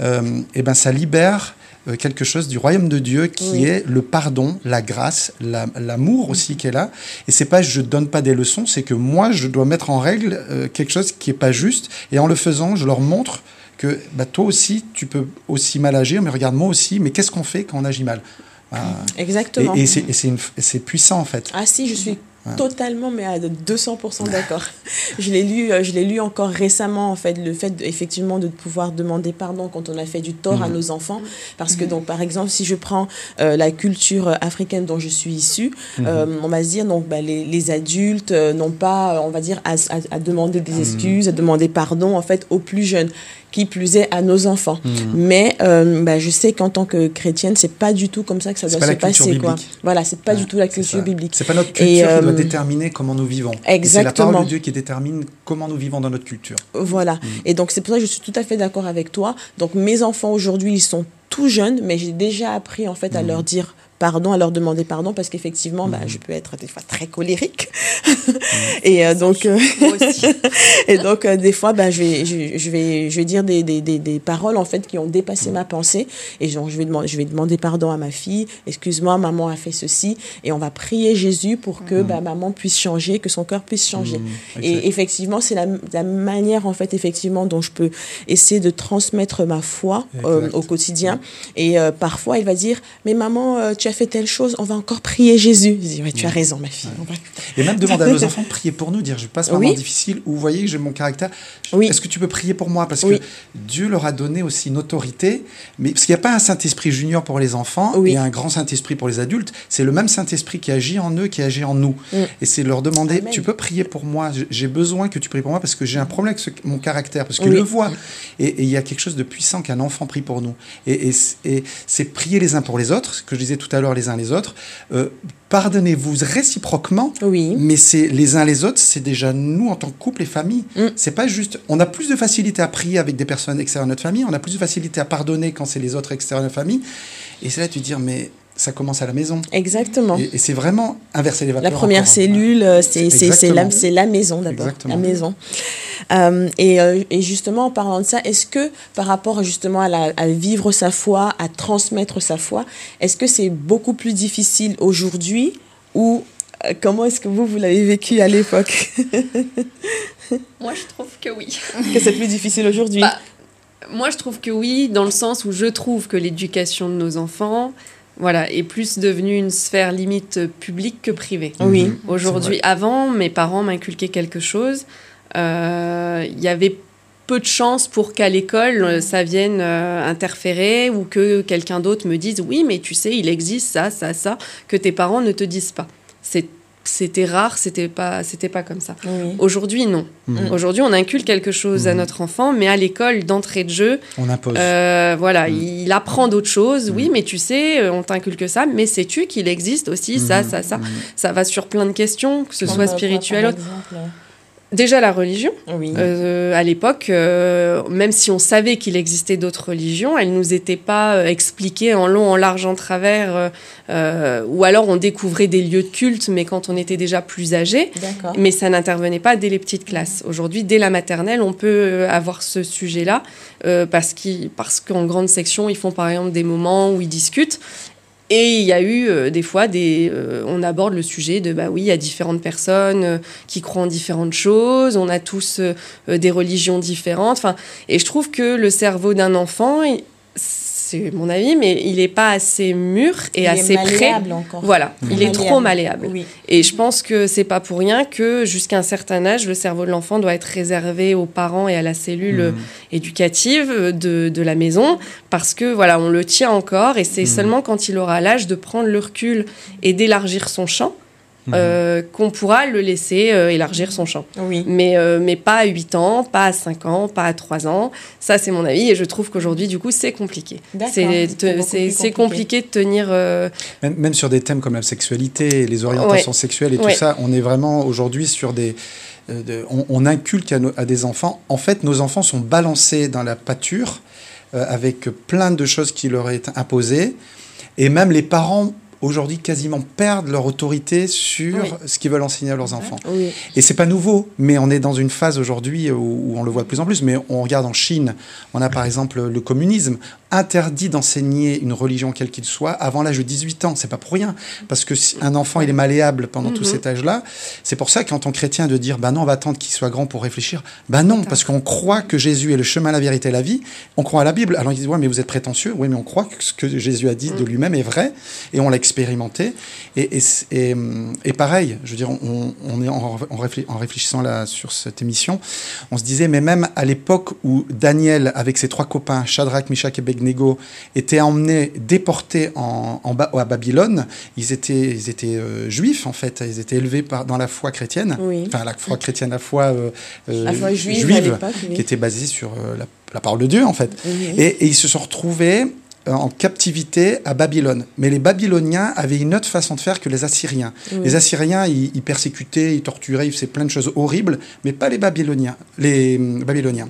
Euh, et ben, ça libère quelque chose du royaume de Dieu qui Oui. est le pardon, la grâce, la- l'amour aussi qui est là. Et c'est pas je donne pas des leçons, c'est que moi je dois mettre en règle euh, quelque chose qui est pas juste. Et en le faisant, je leur montre que bah, toi aussi tu peux aussi mal agir, mais regarde moi aussi. Mais qu'est-ce qu'on fait quand on agit mal? Exactement. Et, et c'est puissant en fait. Ah si, je suis totalement, mais à 200% d'accord. je l'ai lu, euh, je l'ai lu encore récemment en fait, le fait de- effectivement de pouvoir demander pardon quand on a fait du tort à Mhm. nos enfants, parce que donc par exemple si je prends euh, la culture africaine dont je suis issue, euh, on va se dire donc bah, les, les adultes euh, n'ont pas, euh, on va dire à, à- à demander des excuses, à demander pardon en fait aux plus jeunes qui plus est à nos enfants. Mhm. Mais euh, bah, je sais qu'en tant que chrétienne, c'est pas du tout comme ça que ça doit pas se passer. Quoi. Voilà, c'est pas Ouais, du tout la culture biblique. C'est pas notre culture Et, qui doit euh, déterminer comment nous vivons. Et C'est la parole Exactement. de Dieu qui détermine comment nous vivons dans notre culture. Voilà. Mm. Et donc, c'est pour ça que je suis tout à fait d'accord avec toi. Donc, mes enfants aujourd'hui, ils sont tout jeunes, mais j'ai déjà appris, en fait, à Mm. leur dire pardon, à leur demander pardon, parce qu'effectivement, bah, je peux être des fois très colérique. et euh, donc, euh, et donc, euh, des fois, bah, je, vais, je, je vais, je vais dire des, des, des, des paroles, en fait, qui ont dépassé ma pensée. Et genre, je vais, demander, je vais demander pardon à ma fille. Excuse-moi, maman a fait ceci. Et on va prier Jésus pour que bah, maman puisse changer, que son cœur puisse changer. Mm. Et effectivement, c'est la, la manière, en fait, effectivement, dont je peux essayer de transmettre ma foi euh, au quotidien. Et euh, parfois, il va dire, mais maman, euh, tu as fait telle chose, on va encore prier Jésus. Je dis, ouais, tu as raison, ma fille. Et même demander à nos enfants de prier pour nous, dire je passe un moment Oui. difficile où vous voyez que j'ai mon caractère. Oui. Est-ce que tu peux prier pour moi? Parce Oui. que Dieu leur a donné aussi une autorité, mais parce qu'il n'y a pas un Saint-Esprit junior pour les enfants et un grand Saint-Esprit pour les adultes. C'est le même Saint-Esprit qui agit en eux, qui agit en nous. Mm. Et c'est leur demander Amen. tu peux prier pour moi? J'ai- besoin que tu pries pour moi parce que j'ai un problème avec ce- mon caractère, parce qu'il le voit. Et il y a quelque chose de puissant qu'un enfant prie pour nous. Et, et c- et c'est prier les uns pour les autres, ce que je disais tout à l'heure, les uns les autres. Euh, Pardonnez-vous réciproquement. Oui. Mais c'est les uns les autres, c'est déjà nous en tant que couple et famille. Mm. C'est pas juste. On a plus de facilité à prier avec des personnes extérieures à notre famille. On a plus de facilité à pardonner quand c'est les autres extérieurs à notre famille. Et c'est là tu te dire mais ça commence à la maison. Exactement. Et, et c'est vraiment inverser les vapeurs. La première encore. cellule, euh, c'est la, maison d'abord. Exactement. La maison. Euh, et, euh, et justement, en parlant de ça, est-ce que par rapport justement à, la- à vivre sa foi, à transmettre sa foi, est-ce que c'est beaucoup plus difficile aujourd'hui ou euh, comment est-ce que vous, vous l'avez vécu à l'époque? Moi je trouve que oui. Que c'est plus difficile aujourd'hui? Bah, Moi, je trouve que oui, dans le sens où je trouve que l'éducation de nos enfants voilà, est plus devenue une sphère limite publique que privée. Oui. Mhm. Aujourd'hui, avant, mes parents m'inculquaient quelque chose. euh, Il y avait peu de chances pour qu'à l'école, euh, ça vienne euh, interférer ou que quelqu'un d'autre me dise oui, mais tu sais, il existe ça, ça, ça, que tes parents ne te disent pas. C'est- C'était rare, c'était pas, c'était pas comme ça. Oui. Aujourd'hui, non. Mhm. Aujourd'hui, on inculque quelque chose à Mhm. notre enfant, mais à l'école, d'entrée de jeu, On impose. euh, voilà, il apprend d'autres choses. Oui, mais tu sais, euh, on t'inculque ça, mais sais-tu qu'il existe aussi ça, ça, ça? Ça va sur plein de questions, que ce Comme, soit spirituel. exemple Déjà la religion. Oui. Euh, à l'époque, euh, même si on savait qu'il existait d'autres religions, elles nous étaient pas euh, expliquées en long, en large, en travers, euh, euh, ou alors on découvrait des lieux de culte, mais quand on était déjà plus âgé. Mais ça n'intervenait pas dès les petites classes. Aujourd'hui, dès la maternelle, on peut euh, avoir ce sujet-là euh, parce qu'en grande section, ils font par exemple des moments où ils discutent. Et il y a eu euh, des fois, des, euh, on aborde le sujet de, bah oui, il y a différentes personnes euh, qui croient en différentes choses, on a tous euh, euh, des religions différentes. Enfin, et je trouve que le cerveau d'un enfant, c'est mon avis, mais il n'est pas assez mûr et Il est assez prêt. malléable encore. Voilà, il est trop malléable. Oui. Et je pense que c'est pas pour rien que jusqu'à un certain âge, le cerveau de l'enfant doit être réservé aux parents et à la cellule Mhm. éducative de, de la maison, parce que voilà, on le tient encore, et c'est Mhm. seulement quand il aura l'âge de prendre le recul et d'élargir son champ. Euh, qu'on pourra le laisser euh, élargir son champ. Oui. Mais, euh, mais pas à 8 ans, pas à 5 ans, pas à 3 ans. Ça, c'est mon avis, et je trouve qu'aujourd'hui, du coup, c'est compliqué. D'accord. C'est compliqué de tenir. euh, Même, même sur des thèmes comme la sexualité, les orientations sexuelles et Ouais. tout ça, on est vraiment aujourd'hui sur des. de- on, on inculque à, nos- à des enfants. En fait, nos enfants sont balancés dans la pâture euh, avec plein de choses qui leur est imposées. Et même les parents, aujourd'hui, quasiment perdent leur autorité sur Oui. ce qu'ils veulent enseigner à leurs enfants. Oui. Et c'est pas nouveau, mais on est dans une phase aujourd'hui où, où on le voit de plus en plus. Mais on regarde en Chine, on a par exemple le communisme interdit d'enseigner une religion quelle qu'il soit avant l'âge de 18 ans. C'est pas pour rien, parce que si un enfant il est malléable pendant tout Mhm. cet âge-là, c'est pour ça qu'en tant que chrétien de dire bah non on va attendre qu'il soit grand pour réfléchir, bah non parce qu'on croit que Jésus est le chemin, la vérité, et la vie. On croit à la Bible. Alors ils disent ouais mais vous êtes prétentieux. Oui mais on croit que ce que Jésus a dit de lui-même est vrai et on l'a expérimenté. Et, et, et, et pareil, je veux dire, on, on est en, en, réfléch- en réfléchissant là sur cette émission, on se disait, mais même à l'époque où Daniel, avec ses trois copains, Shadrach, Meshach et Étaient emmenés, déportés en, en Ba- à Babylone, ils étaient, ils étaient euh, juifs en fait, ils étaient élevés par, dans la foi chrétienne, Oui. enfin la foi chrétienne, la foi, euh, euh, La foi juive, oui. qui était basée sur la, la parole de Dieu en fait. Oui. Et, et ils se sont retrouvés en captivité à Babylone. Mais les Babyloniens avaient une autre façon de faire que les Assyriens. Oui. Les Assyriens, ils, ils persécutaient, ils torturaient, ils faisaient plein de choses horribles, mais pas les Babyloniens. Les hum, Babyloniens.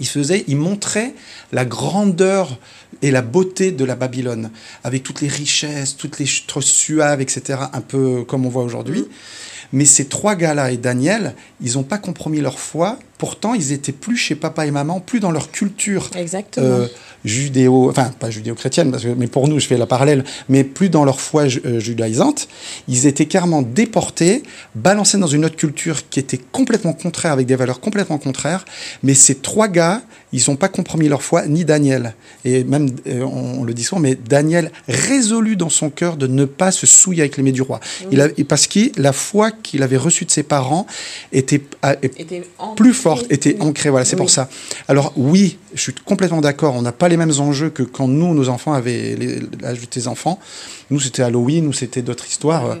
Ils faisaient, ils montraient la grandeur et la beauté de la Babylone, avec toutes les richesses, toutes les choses suaves, etc., un peu comme on voit aujourd'hui. Mais ces trois gars-là et Daniel, ils n'ont pas compromis leur foi. Pourtant, ils étaient plus chez papa et maman, plus dans leur culture euh, judéo, enfin pas judéo-chrétienne, parce que, mais pour nous, je fais la parallèle, mais plus dans leur foi euh, judaïsante. Ils étaient carrément déportés, balancés dans une autre culture qui était complètement contraire, avec des valeurs complètement contraires. Mais ces trois gars, ils n'ont pas compromis leur foi, ni Daniel. Et même, euh, on, on le dit souvent, mais Daniel résolu dans son cœur de ne pas se souiller avec les mets du roi. Il a, et parce que la foi qu'il avait reçue de ses parents était, plus forte, était ancrée. Voilà, c'est Oui. pour ça. Alors oui, je suis complètement d'accord. On n'a pas les mêmes enjeux que quand nous, nos enfants avaient l'âge de tes enfants. Nous, c'était Halloween, nous, c'était d'autres histoires.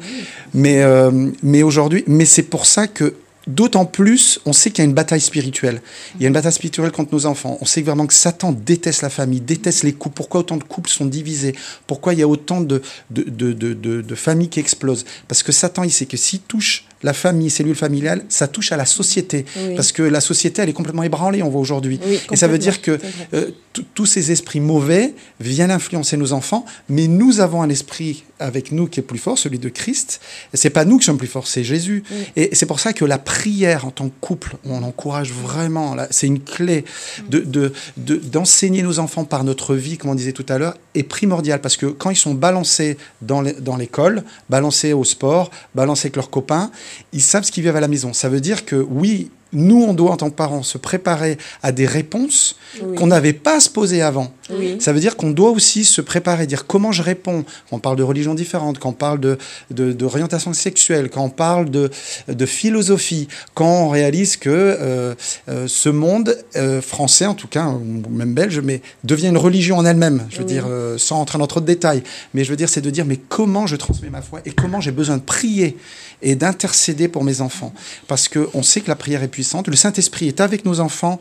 Mais, euh, mais aujourd'hui, mais c'est pour ça que d'autant plus, on sait qu'il y a une bataille spirituelle. Il y a une bataille spirituelle contre nos enfants. On sait vraiment que Satan déteste la famille, déteste les couples. Pourquoi autant de couples sont divisés? Pourquoi il y a autant de, de, de, de, de- de familles qui explosent? Parce que Satan, il sait que s'il touche la famille, cellule familiale, ça touche à la société. Oui. Parce que la société, elle est complètement ébranlée, on voit aujourd'hui. Oui, Et ça veut dire que euh, tous ces esprits mauvais viennent influencer nos enfants, mais nous avons un esprit avec nous qui est plus fort, celui de Christ. C'est pas nous qui sommes plus forts, c'est Jésus. Et c'est pour ça que la prière en tant que couple, on encourage vraiment, c'est une clé de, de, de- d'enseigner nos enfants par notre vie, comme on disait tout à l'heure, est primordiale parce que quand ils sont balancés dans l'école, balancés au sport, balancés avec leurs copains, ils savent ce qu'ils vivent à la maison. Ça veut dire que oui, nous, on doit en tant que parents se préparer à des réponses Oui. qu'on n'avait pas à se poser avant. Ça veut dire qu'on doit aussi se préparer, dire comment je réponds quand on parle de religions différentes, quand on parle de, d'orientation sexuelle, quand on parle de, de philosophie, quand on réalise que euh, euh, ce monde euh, français, en tout cas, même belge, mais devient une religion en elle-même. Je veux dire, sans entrer dans trop de détails, mais je veux dire, c'est de dire, mais comment je transmets ma foi et comment j'ai besoin de prier et d'intercéder pour mes enfants. Parce qu'on sait que la prière est puissante. Le Saint-Esprit est avec nos enfants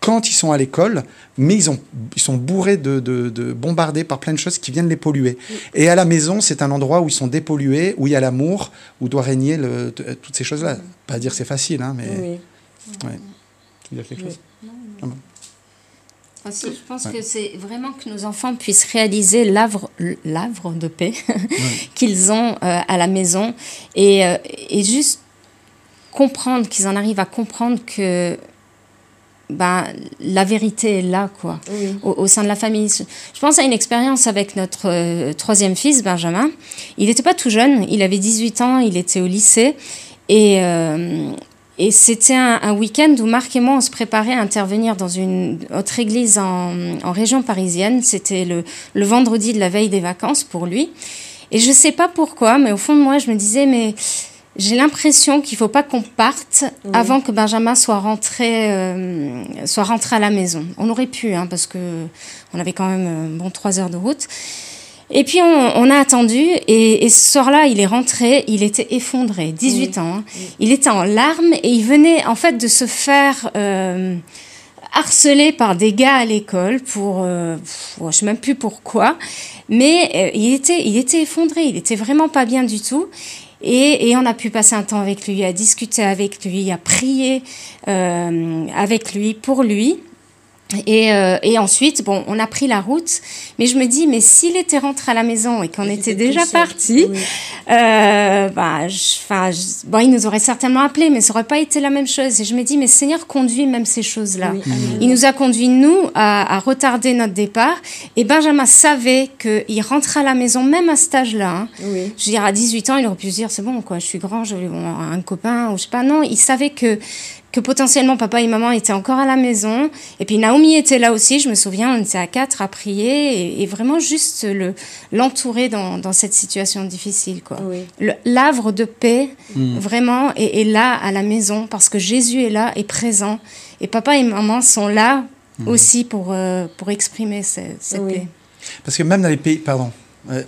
quand ils sont à l'école, mais ils, ont, ils sont bourrés de, de, bombardés par plein de choses qui viennent les polluer. Et à la maison, c'est un endroit où ils sont dépollués, où il y a l'amour, où doit régner le, toutes ces choses-là. Pas dire c'est facile, hein, mais... Oui. Ouais. Tu veux dire quelque chose? Je pense que c'est vraiment que nos enfants puissent réaliser l'avre de paix qu'ils ont euh, à la maison. Et, euh, et juste comprendre, qu'ils en arrivent à comprendre que ben, la vérité est là, quoi, au, sein de la famille. Je pense à une expérience avec notre euh, troisième fils, Benjamin. Il n'était pas tout jeune, il avait 18 ans, il était au lycée. Et, euh, et c'était un, week-end où Marc et moi, on se préparait à intervenir dans une autre église en, en région parisienne. C'était le, le vendredi de la veille des vacances pour lui. Et je ne sais pas pourquoi, mais au fond de moi, je me disais, mais j'ai l'impression qu'il faut pas qu'on parte avant que Benjamin soit rentré, euh, soit rentré à la maison. On aurait pu, hein, parce que on avait quand même euh, bon trois heures de route. Et puis on, a attendu et, ce soir-là, il est rentré, il était effondré, 18 ans. Hein. Il était en larmes et il venait en fait de se faire euh, harceler par des gars à l'école pour, euh, je sais même plus pourquoi, mais il était, il était effondré, il était vraiment pas bien du tout. Et, on a pu passer un temps avec lui, à discuter avec lui, à prier euh, avec lui, pour lui. Et, euh, et, ensuite, bon, on a pris la route, mais je me dis, mais s'il était rentré à la maison et qu'on était déjà parti, euh, bah, enfin, bon, il nous aurait certainement appelé, mais ça aurait pas été la même chose. Et je me dis, mais Seigneur conduit même ces choses-là. Il nous a conduit nous à, à, retarder notre départ. Et Benjamin savait qu'il rentrait à la maison même à cet âge-là. Hein. Je veux dire, à 18 ans, il aurait pu se dire, c'est bon, quoi, je suis grand, je vais un copain ou je sais pas. Non, il savait que que potentiellement papa et maman étaient encore à la maison. Et puis Naomi était là aussi, je me souviens, on était à quatre à prier et, vraiment juste le, l'entourer dans, dans, cette situation difficile. Quoi. l'avre de paix, hmm. vraiment, est, là à la maison parce que Jésus est là, est présent. Et papa et maman sont là hmm. aussi pour, euh, pour exprimer cette, paix. Parce que même dans les pays, pardon,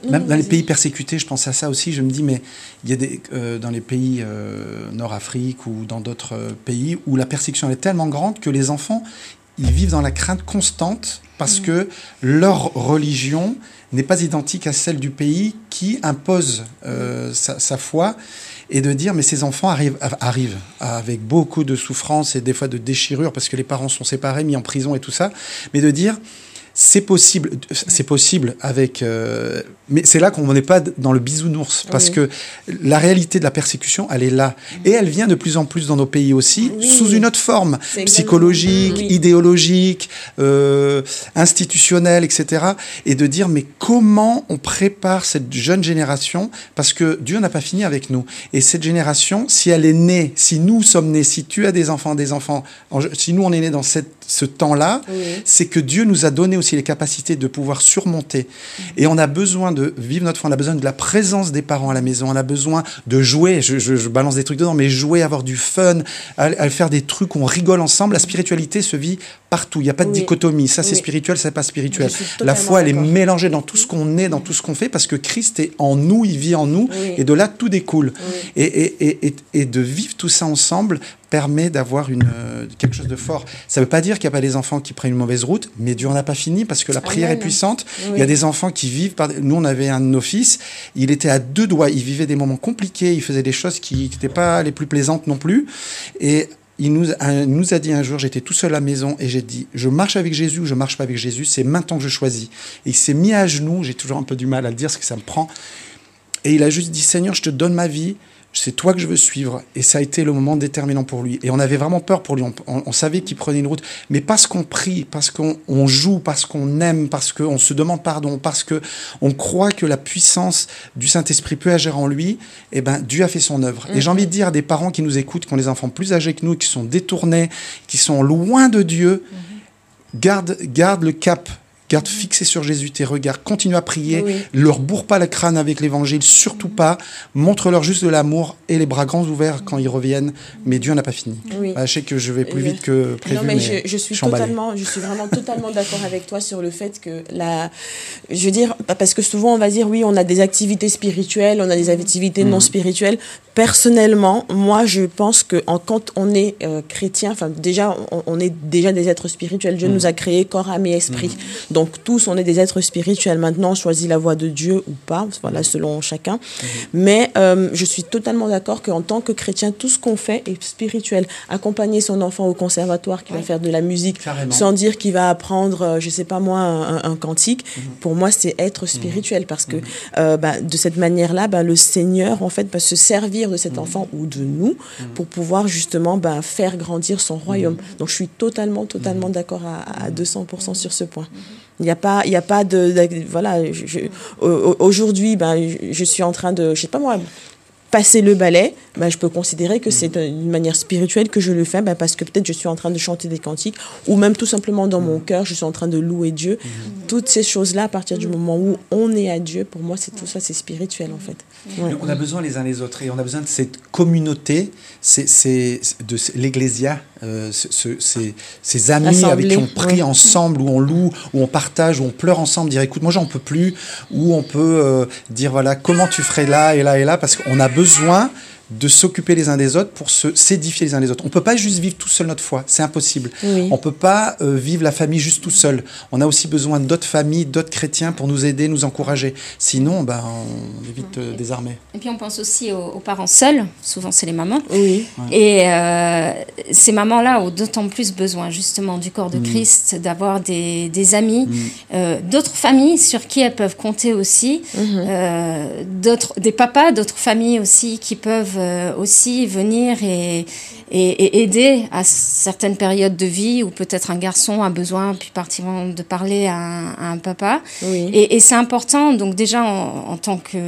même dans les pays persécutés, je pense à ça aussi. Je me dis, mais il y a des, euh, dans les pays euh, Nord-Afrique ou dans d'autres euh, pays où la persécution est tellement grande que les enfants, ils vivent dans la crainte constante parce mm. que leur religion n'est pas identique à celle du pays qui impose sa, sa, foi et de dire mais ces enfants arrivent, arrivent avec beaucoup de souffrance et des fois de déchirure parce que les parents sont séparés, mis en prison et tout ça, mais de dire c'est possible, c'est possible avec, euh, mais c'est là qu'on n'est pas dans le bisounours parce que la réalité de la persécution, elle est là. Et elle vient de plus en plus dans nos pays aussi sous une autre forme psychologique, idéologique, euh, institutionnelle, etc. Et de dire mais comment on prépare cette jeune génération parce que Dieu n'a pas fini avec nous. Et cette génération, si elle est née, si nous sommes nés, si tu as des enfants, des enfants, si nous on est nés dans cette, ce temps-là, c'est que Dieu nous a donné aussi les capacités de pouvoir surmonter. Et on a besoin de vivre notre foi, on a besoin de la présence des parents à la maison, on a besoin de jouer, je, balance des trucs dedans, mais jouer, avoir du fun, à, faire des trucs, on rigole ensemble. La spiritualité se vit partout, il n'y a pas de dichotomie, ça c'est spirituel, ça n'est pas spirituel. La foi, elle est mélangée dans tout ce qu'on est, dans tout ce qu'on fait, parce que Christ est en nous, il vit en nous, et de là tout découle. Et, et, et, et, de vivre tout ça ensemble permet d'avoir une euh, quelque chose de fort. Ça ne veut pas dire qu'il n'y a pas des enfants qui prennent une mauvaise route, mais Dieu n'en a pas fini parce que la prière est puissante. Il y a des enfants qui vivent. Par... Nous, on avait un de nos fils, il était à deux doigts, il vivait des moments compliqués, il faisait des choses qui n'étaient pas les plus plaisantes non plus. Et il nous, nous a dit un jour, j'étais tout seul à la maison et j'ai dit, je marche avec Jésus ou je marche pas avec Jésus, c'est maintenant que je choisis. Et il s'est mis à genoux, j'ai toujours un peu du mal à le dire parce que ça me prend. Et il a juste dit, Seigneur, je te donne ma vie, c'est toi que je veux suivre. Et ça a été le moment déterminant pour lui. Et on avait vraiment peur pour lui. On, savait qu'il prenait une route. Mais parce qu'on prie, parce qu'on joue, parce qu'on aime, parce qu'on se demande pardon, parce qu'on croit que la puissance du Saint-Esprit peut agir en lui, eh ben, Dieu a fait son œuvre. Et j'ai envie de dire à des parents qui nous écoutent, qui ont des enfants plus âgés que nous, qui sont détournés, qui sont loin de Dieu, garde, garde le cap garde fixé sur Jésus tes regards, continue à prier, Oui. leur bourre pas le crâne avec l'évangile, surtout pas, montre-leur juste de l'amour et les bras grands ouverts quand ils reviennent, mais Dieu n'a pas fini. Oui. Ah, je sais que je vais plus Oui. vite que prévu, non, mais, mais, je, je suis totalement, je suis vraiment totalement d'accord avec toi sur le fait que la, je veux dire, parce que souvent on va dire oui, on a des activités spirituelles, on a des activités Mhm. non spirituelles. Personnellement, moi, je pense que en, quand on est euh, chrétien, enfin déjà, on, on est déjà des êtres spirituels. Dieu Mhm. nous a créés corps, âme et esprit. Donc tous, on est des êtres spirituels. Maintenant, on choisit la voie de Dieu ou pas, voilà, selon chacun. Mhm. Mais euh, je suis totalement d'accord qu'en tant que chrétien, tout ce qu'on fait est spirituel. Accompagner son enfant au conservatoire qui va faire de la musique, Carrément. sans dire qu'il va apprendre, euh, je sais pas moi, un, un cantique, Mhm. pour moi, c'est être spirituel. Parce que euh, bah, de cette manière-là, bah, le Seigneur, en fait, va se servir de cet Mhm. enfant ou de nous pour pouvoir justement bah, faire grandir son royaume. Mhm. Donc je suis totalement, totalement d'accord à, à 200% sur ce point. Il n'y a pas, il y a pas de, de- voilà. je- je- Aujourd'hui, ben, je, suis en train de, je sais pas moi, passer le ballet. Ben, je peux considérer que c'est une manière spirituelle que je le fais, ben, parce que peut-être je suis en train de chanter des cantiques, ou même tout simplement dans mon cœur, je suis en train de louer Dieu. Toutes ces choses-là, à partir du moment où on est à Dieu, pour moi, c'est tout ça, c'est spirituel en fait. Ouais. On a besoin les uns les autres et on a besoin de cette communauté, c'est, de l'Ecclésia, euh, ce- ce- ces, ces amis Assemblée, avec qui on prie ouais. ensemble, où on loue, où on partage, où on pleure ensemble, dire écoute, moi j'en peux plus, où on peut euh, dire voilà, comment tu ferais là et là et là, parce qu'on a besoin de s'occuper les uns des autres pour se s'édifier les uns les autres. On peut pas juste vivre tout seul notre foi, c'est impossible. Oui. On peut pas euh, vivre la famille juste tout seul. On a aussi besoin d'autres familles, d'autres chrétiens pour nous aider, nous encourager. Sinon, ben, on est vite euh, désarmé. Et puis on pense aussi aux, aux parents seuls, souvent c'est les mamans. Oui. Et euh, ces mamans-là ont d'autant plus besoin justement du corps de Christ, d'avoir des, des amis, euh, d'autres familles sur qui elles peuvent compter aussi, euh, d'autres, des papas, d'autres familles aussi qui peuvent euh, aussi venir et, et, et aider à certaines périodes de vie où peut-être un garçon a besoin plus particulièrement de parler à un, à un papa. Oui. Et, et c'est important, donc déjà en, en tant que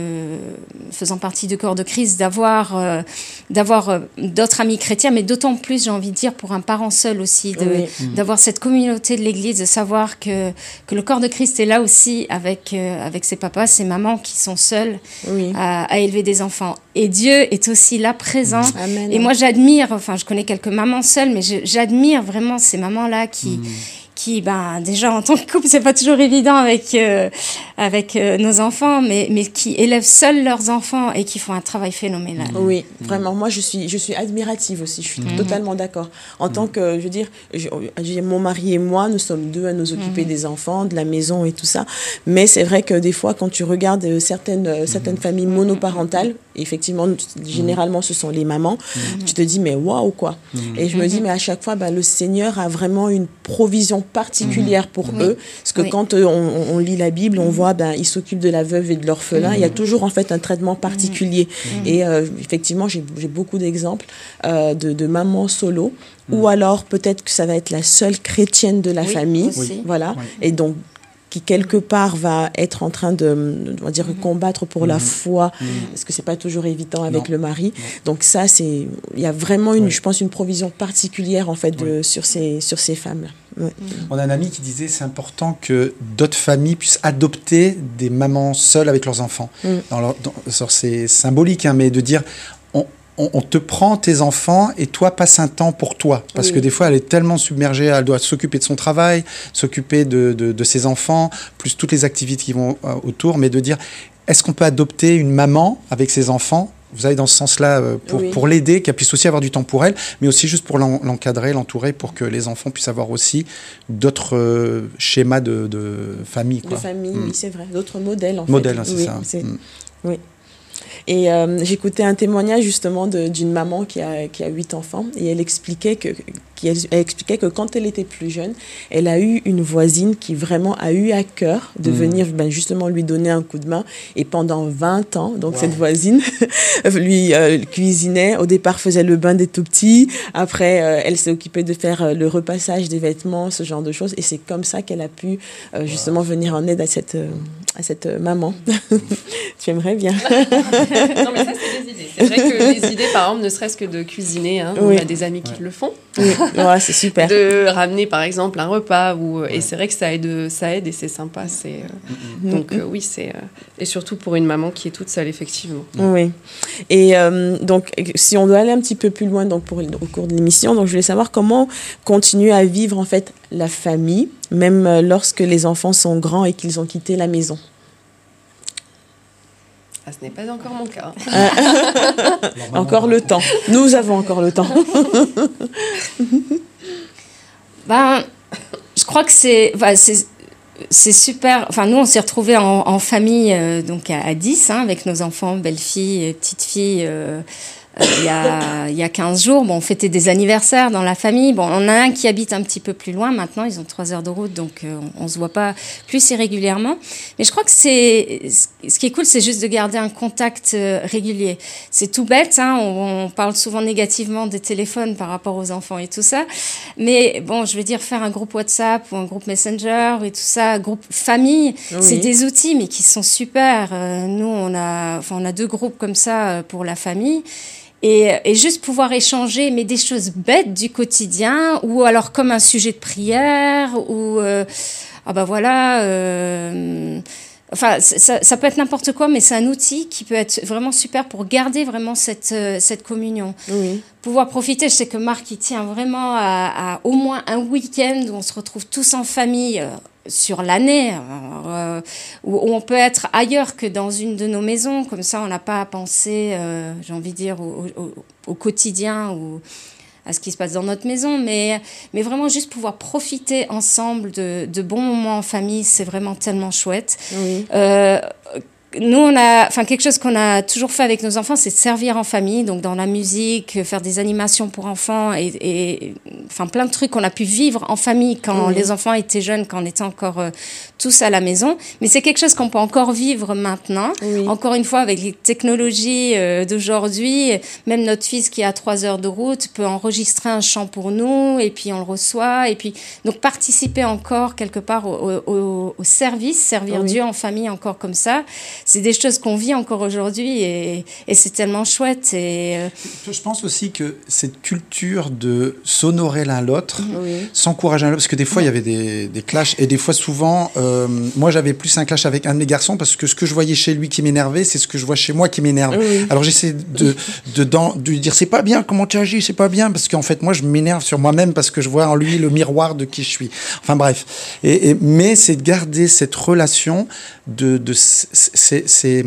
faisant partie du corps de Christ, d'avoir euh, d'avoir euh, d'autres amis chrétiens, mais d'autant plus, j'ai envie de dire, pour un parent seul aussi, de- Oui. d'avoir cette communauté de l'Église, de savoir que, que le corps de Christ est là aussi avec, euh, avec ses papas, ses mamans qui sont seuls Oui. à, à élever des enfants. Et Dieu est aussi là, présent. Amen. Et moi, j'admire, enfin, je connais quelques mamans seules, mais j'admire vraiment ces mamans-là qui, qui, ben, déjà, en tant que couple, c'est pas toujours évident avec, euh, avec euh, nos enfants, mais, mais qui élèvent seuls leurs enfants et qui font un travail phénoménal. Oui, vraiment. Moi, je suis, je suis admirative aussi. Je suis totalement d'accord. En tant que, je veux dire, je- mon mari et moi, nous sommes deux à nous occuper des enfants, de la maison et tout ça. Mais c'est vrai que des fois, quand tu regardes euh, certaines, certaines familles monoparentales, effectivement, généralement, ce sont les mamans, tu te dis, mais waouh, quoi. Et je me dis, mais à chaque fois, bah, le Seigneur a vraiment une provision particulière pour eux. Parce que Oui. quand euh, on, on lit la Bible, on voit, ben, il s'occupe de la veuve et de l'orphelin. Il y a toujours, en fait, un traitement particulier. Et euh, effectivement, j'ai j'ai beaucoup d'exemples euh, de, de mamans solo. Ou alors, peut-être que ça va être la seule chrétienne de la Oui, famille. aussi. Voilà. Oui. Et donc, qui quelque part va être en train de, on va dire, combattre pour la foi, parce que c'est pas toujours évident avec Non. le mari? Donc ça, c'est, il y a vraiment une, Oui. je pense, une provision particulière en fait de, sur ces, sur ces femmes. Ouais. On a un ami qui disait c'est important que d'autres familles puissent adopter des mamans seules avec leurs enfants. Mm. Dans leur- dans- c'est symbolique, hein, mais de dire on- on te prend tes enfants et toi passe un temps pour toi. Parce Oui. que des fois elle est tellement submergée, elle doit s'occuper de son travail, s'occuper de, de- de ses enfants, plus toutes les activités qui vont euh, autour, mais de dire est-ce qu'on peut adopter une maman avec ses enfants? Vous allez dans ce sens-là euh, pour, Oui. pour l'aider, qu'elle puisse aussi avoir du temps pour elle, mais aussi juste pour l'en- l'encadrer, l'entourer, pour que les enfants puissent avoir aussi d'autres euh, schémas de, de famille. De Quoi. famille, Mm. oui, c'est vrai. D'autres modèles, en Modèle, fait. hein, c'est Oui, ça. Mm. Oui. Et euh, j'écoutais un témoignage justement d'une maman qui a, qui a huit enfants et elle expliquait que, qui, elle expliquait que quand elle était plus jeune, elle a eu une voisine qui vraiment a eu à cœur de Mm. venir ben, justement lui donner un coup de main. Et pendant 20 ans, donc Wow. cette voisine lui euh, cuisinait. Au départ, faisait le bain des tout petits. Après, euh, elle s'est occupée de faire euh, le repassage des vêtements, ce genre de choses. Et c'est comme ça qu'elle a pu euh, justement venir en aide à cette, euh, à cette euh, maman. tu aimerais bien. non, mais ça, c'est des idées. C'est vrai que les idées, par exemple, ne serait-ce que de cuisiner, hein, Oui. on a des amis qui Ouais. le font, Oui, ouais, c'est super. de ramener par exemple un repas, ou, et Ouais. c'est vrai que ça aide, ça aide et c'est sympa. C'est, euh, Mhm. donc euh, oui, c'est... euh, et surtout pour une maman qui est toute seule, effectivement. Oui. Et euh, donc, si on doit aller un petit peu plus loin donc pour, au cours de l'émission, donc je voulais savoir comment continuer à vivre en fait la famille, même euh, lorsque les enfants sont grands et qu'ils ont quitté la maison. Ah, ce n'est pas encore mon cas. Encore le temps. Nous avons encore le temps. Ben, je crois que c'est enfin, c'est c'est super. Enfin, nous, on s'est retrouvés en, en famille, euh, donc à, à 10, hein, avec nos enfants, belle-fille, petite-fille, euh, il y, a, il y a 15 jours. Bon, on fêtait des anniversaires dans la famille. Bon, on a un qui habite un petit peu plus loin maintenant, ils ont 3 heures de route, donc euh, on, on se voit pas plus si régulièrement. Mais je crois que c'est. Ce qui est cool, c'est juste de garder un contact euh, régulier. C'est tout bête, hein, on, on parle souvent négativement des téléphones par rapport aux enfants et tout ça. Mais bon, je veux dire, faire un groupe WhatsApp ou un groupe Messenger et tout ça, groupe famille, c'est des outils, mais qui sont super. Euh, nous, on a, enfin, on a deux groupes comme ça euh, pour la famille. Et, et juste pouvoir échanger, mais des choses bêtes du quotidien, ou alors comme un sujet de prière, ou euh, ah bah voilà. Euh, Enfin, ça, ça peut être n'importe quoi, mais c'est un outil qui peut être vraiment super pour garder vraiment cette, euh, cette communion Oui. pouvoir profiter. Je sais que Marc, il tient vraiment à, à au moins un week-end où on se retrouve tous en famille euh, sur l'année, euh, où, où on peut être ailleurs que dans une de nos maisons. Comme ça, on n'a pas à penser, euh, j'ai envie de dire, au, au- au quotidien ou à ce qui se passe dans notre maison. Mais, mais vraiment, juste pouvoir profiter ensemble de, de bons moments en famille, c'est vraiment tellement chouette. Oui. Euh, nous, on a, enfin, quelque chose qu'on a toujours fait avec nos enfants, c'est de servir en famille, donc dans la musique, faire des animations pour enfants et, et enfin, plein de trucs qu'on a pu vivre en famille quand les enfants étaient jeunes, quand on était encore euh, tous à la maison. Mais c'est quelque chose qu'on peut encore vivre maintenant. Oui. Encore une fois, avec les technologies euh, d'aujourd'hui, même notre fils qui a trois heures de route peut enregistrer un chant pour nous et puis on le reçoit. Et puis, donc participer encore quelque part au, au- au- au service, servir Oui. Dieu en famille encore comme ça, c'est des choses qu'on vit encore aujourd'hui et, et c'est tellement chouette. Et, euh, Je pense aussi que cette culture de s'honorer l'un l'autre, Oui. s'encourager l'un l'autre, parce que des fois il y avait des, des clashs, et des fois souvent, euh, moi j'avais plus un clash avec un de mes garçons, parce que ce que je voyais chez lui qui m'énervait, c'est ce que je vois chez moi qui m'énerve. Oui. Alors j'essaie de, de, de lui dire c'est pas bien, comment tu agis, c'est pas bien, parce qu'en fait moi je m'énerve sur moi-même parce que je vois en lui le miroir de qui je suis. Enfin bref. Et, et- mais c'est de garder cette relation de. C'est-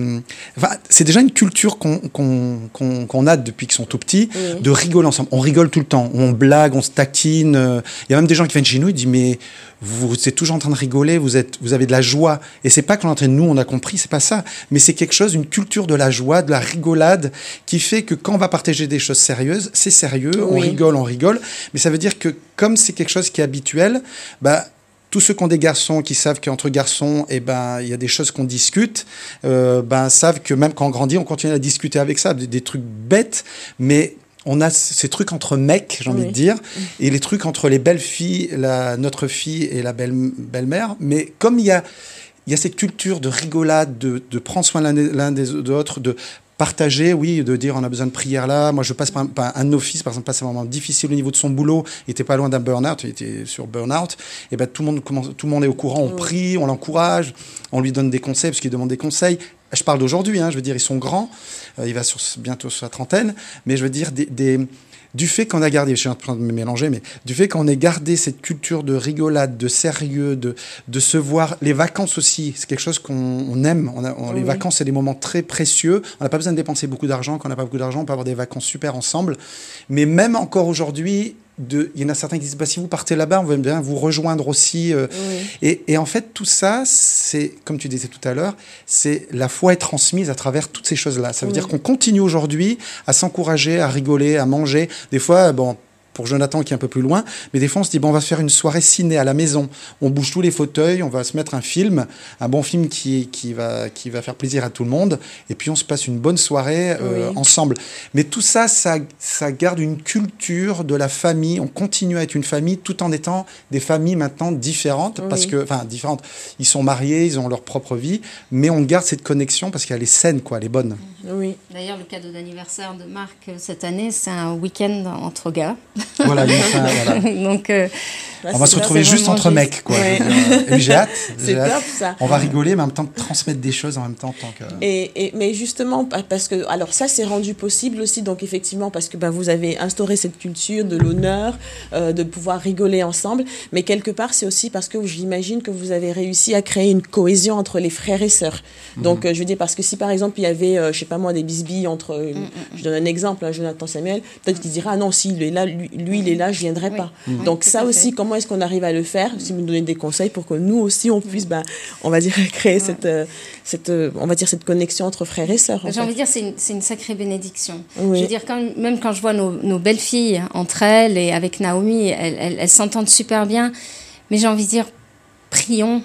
enfin, c'est déjà une culture qu'on a depuis qu'ils sont tout petits, de rigoler ensemble. On rigole tout le temps, on blague, on se taquine. euh, Il y a même des gens qui viennent chez nous et disent mais vous, êtes toujours en train de rigoler, vous, êtes, vous avez de la joie. Et c'est pas que l'on nous, on a compris, c'est pas ça. Mais c'est quelque chose, une culture de la joie, de la rigolade, qui fait que quand on va partager des choses sérieuses, c'est sérieux, on rigole, on rigole. Mais ça veut dire que comme c'est quelque chose qui est habituel, bah, tous ceux qui ont des garçons, qui savent qu'entre garçons, eh ben, il y a des choses qu'on discute, euh, ben, savent que même quand on grandit, on continue à discuter avec ça, des, des trucs bêtes, mais on a ces trucs entre mecs, j'ai envie de dire, et les trucs entre les belles filles, la, notre fille et la belle, belle-mère. Mais comme il y a, il y a cette culture de rigolade, de, de prendre soin l'un des autres, de partager, oui, de dire on a besoin de prière là. Moi, je passe par, par un fils, par exemple, passe un moment difficile au niveau de son boulot. Il était pas loin d'un burn-out, il était sur burn-out. Et ben tout le monde commence, tout le monde est au courant. On Oui. prie, on l'encourage, on lui donne des conseils parce qu'il demande des conseils. Je parle d'aujourd'hui, hein, je veux dire, ils sont grands. Euh, il va sur, bientôt sur la trentaine, mais je veux dire des, des du fait qu'on a gardé, je suis en train de me mélanger, mais du fait qu'on ait gardé cette culture de rigolade, de sérieux, de, de se voir, les vacances aussi, c'est quelque chose qu'on on aime. On a, on- Les vacances, c'est des moments très précieux. On n'a pas besoin de dépenser beaucoup d'argent. Quand on n'a pas beaucoup d'argent, on peut avoir des vacances super ensemble. Mais même encore aujourd'hui, de- il y en a certains qui disent bah, si vous partez là-bas, on veut bien vous rejoindre aussi. euh, Oui. et, et en fait, tout ça, c'est, comme tu disais tout à l'heure, c'est la foi est transmise à travers toutes ces choses-là. Ça veut Oui. dire qu'on continue aujourd'hui à s'encourager, à rigoler, à manger. Des fois, bon, pour Jonathan qui est un peu plus loin, mais des fois on se dit bon on va faire une soirée ciné à la maison, on bouge tous les fauteuils, on va se mettre un film, un bon film qui, qui, va, qui va faire plaisir à tout le monde, et puis on se passe une bonne soirée euh, Oui. ensemble. Mais tout ça, ça, ça garde une culture de la famille, on continue à être une famille tout en étant des familles maintenant différentes, parce que, enfin différentes, ils sont mariés, ils ont leur propre vie, mais on garde cette connexion parce qu'elle est saine, quoi, elle est bonne. Oui. D'ailleurs, le cadeau d'anniversaire de Marc euh, cette année, c'est un week-end entre gars. Voilà, il. Donc, euh, On va se retrouver juste entre juste. mecs, quoi. Ouais. Puis j'ai hâte. C'est j'ai hâte. top ça. On va rigoler, mais en même temps transmettre des choses en même temps. en tant que... Et, et- mais justement, pa- parce que, alors ça, c'est rendu possible aussi, donc effectivement, parce que ben, vous avez instauré cette culture de l'honneur, euh, de pouvoir rigoler ensemble, mais quelque part, c'est aussi parce que j'imagine que vous avez réussi à créer une cohésion entre les frères et sœurs. Donc, euh, je veux dire, parce que si par exemple, il y avait, euh, je sais pas moi, des bisbilles entre, euh, je donne un exemple, hein, Jonathan Samuel, peut-être qu'il dira, ah non, s'il est là, lui, lui, il est là, je viendrai Oui. pas. Donc, ça aussi, fait. comment est-ce qu'on arrive à le faire? Si vous nous donnez des conseils pour que nous aussi, on puisse, ben, on va dire, créer cette, euh, cette, euh, on va dire, cette connexion entre frères et sœurs. J'ai envie de dire, c'est une, sacrée bénédiction. Oui. Je veux dire, quand, même quand je vois nos, nos belles filles entre elles et avec Naomi, elles s'entendent super bien. Mais j'ai envie de dire, prions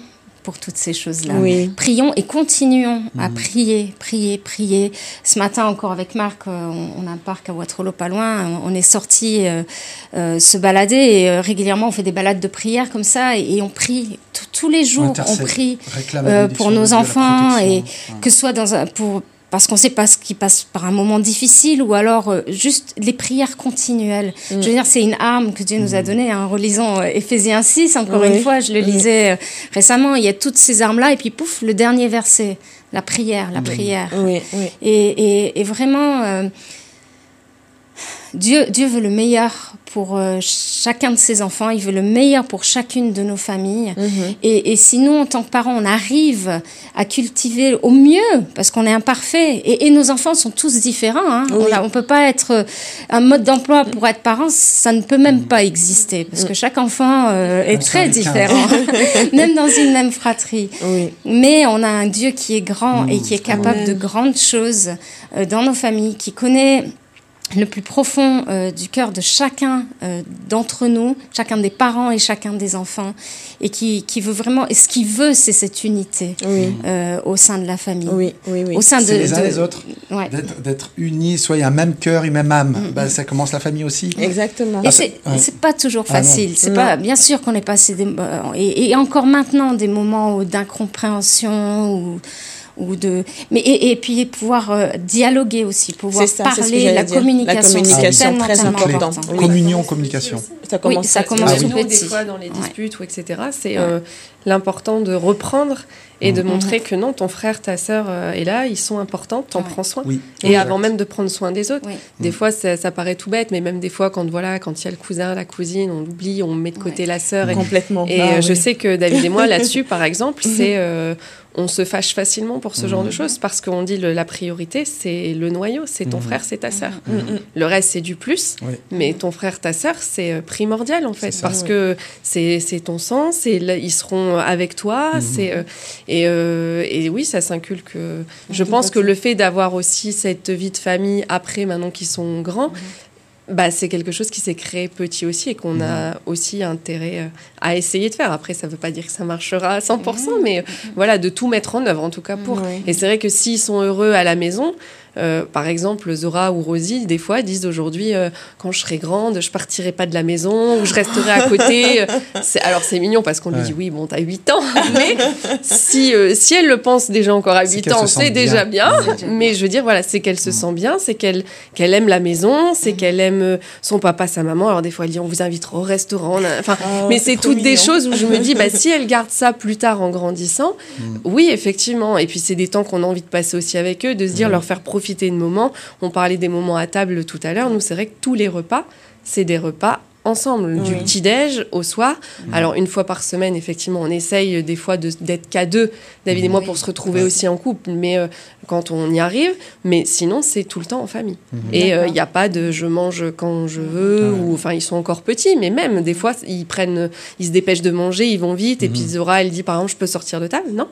pour toutes ces choses-là. Oui. Prions et continuons à prier, prier, prier. Ce matin encore avec Marc, euh, on, on a un parc à Waterloo pas loin. On, on est sorti euh, euh, se balader et euh, régulièrement on fait des balades de prière comme ça et, et on prie Tous- les jours. On prie euh, pour nos enfants et. Ouais. que ce soit dans un, pour parce qu'on sait pas ce qui passe par un moment difficile ou alors euh, juste les prières continuelles. Je veux dire, c'est une arme que Dieu nous a donnée en relisant euh, Éphésiens 6, encore Oui. une fois, je le Oui. lisais euh, récemment, il y a toutes ces armes-là et puis pouf, le dernier verset, la prière, la prière. Oui, oui. Et, et, et vraiment, euh, Dieu, Dieu veut le meilleur pour euh, chacun de ses enfants, il veut le meilleur pour chacune de nos familles. Mhm. Et, et si nous, en tant que parents, on arrive à cultiver au mieux, parce qu'on est imparfait, et, et nos enfants sont tous différents, hein. Oui. on ne peut pas être euh, un mode d'emploi pour être parent, ça ne peut même pas exister, parce que chaque enfant euh, est très différent, même dans une même fratrie. Oui. Mais on a un Dieu qui est grand et Mm. qui est capable Amen. de grandes choses euh, dans nos familles, qui connaît le plus profond euh, du cœur de chacun euh, d'entre nous, chacun des parents et chacun des enfants, et qui, qui veut vraiment, et ce qu'il veut, c'est cette unité Oui. euh, au sein de la famille. Oui, oui, oui. Au sein de, C'est les uns de- les autres. Ouais. D'être- unis, a un même cœur, une même âme. Bah, ça commence la famille aussi. Exactement. Et c'est ouais. c'est pas toujours Ah facile. c'est pas bien sûr qu'on est passé des, et, et encore maintenant des moments d'incompréhension ou ou de mais et, et puis pouvoir euh, dialoguer aussi, pouvoir C'est ça, parler, la dire. La communication, communication, tellement, très tellement important. important. Oui. Communion, communication. Ça commence, ça à- commence Ah oui. tout Nous, des petit. fois, dans les Ouais. disputes ou etc., c'est Ouais. euh, l'important de reprendre et de Mhm. montrer que non, ton frère, ta sœur euh, est là, ils sont importants, t'en Ouais. prends soin. Oui. Et Exact. avant même de prendre soin des autres. Oui. Des fois, ça, ça paraît tout bête, mais même des fois, quand voilà, quand il y a le cousin, la cousine, on oublie, on met de côté Ouais. la sœur. Et, complètement. et, Ah, je oui. sais que David et moi, là-dessus, par exemple, c'est euh, on se fâche facilement pour ce genre de choses parce qu'on dit le- la priorité, c'est le noyau, c'est ton Mhm. frère, c'est ta sœur. Mm, mm. Le reste, c'est du plus, Oui. mais ton frère, ta sœur, c'est euh, primordial en fait ça. parce Oui. que c'est c'est ton sang, c'est là, ils seront avec toi, Mhm. c'est euh, et, euh, et oui, ça s'inculque. euh, Je pense que le fait d'avoir aussi cette vie de famille après, maintenant qu'ils sont grands. Bah, c'est quelque chose qui s'est créé petit aussi et qu'on a aussi intérêt euh, à essayer de faire. Après, ça ne veut pas dire que ça marchera à 100%, mais euh, voilà, de tout mettre en œuvre en tout cas pour. Oui. Et c'est vrai que s'ils sont heureux à la maison, euh, par exemple, Zora ou Rosie, des fois, disent aujourd'hui, euh, quand je serai grande, je partirai pas de la maison ou je resterai à côté. Alors, c'est mignon parce qu'on lui dit, oui, bon, t'as 8 ans, mais si, euh, si elle le pense déjà encore à C'est 8 qu'elle ans, se c'est déjà bien. Mais je veux dire, voilà, c'est qu'elle se sent bien, c'est qu'elle qu'elle aime la maison, c'est qu'elle aime son papa, sa maman. Alors, des fois, elle dit, on vous invitera au restaurant. Enfin, Ah, mais c'est toutes des choses où je me dis, bah, si elle garde ça plus tard en grandissant, oui, effectivement. Et puis, c'est des temps qu'on a envie de passer aussi avec eux, de se dire, leur faire profiter de moments. On parlait des moments à table tout à l'heure. Nous, c'est vrai que tous les repas, c'est des repas ensemble, du petit-déj au soir. Alors, une fois par semaine, effectivement, on essaye euh, des fois de- d'être qu'à deux, David et moi, Oui. pour se retrouver aussi en couple, mais euh, quand on y arrive. Mais sinon, c'est tout le temps en famille. Et euh, il D'accord. n'y a pas de je mange quand je veux, ou enfin, ils sont encore petits, mais même des fois, ils prennent, ils se dépêchent de manger, ils vont vite, et puis Zora, elle dit par exemple, je peux sortir de table Non.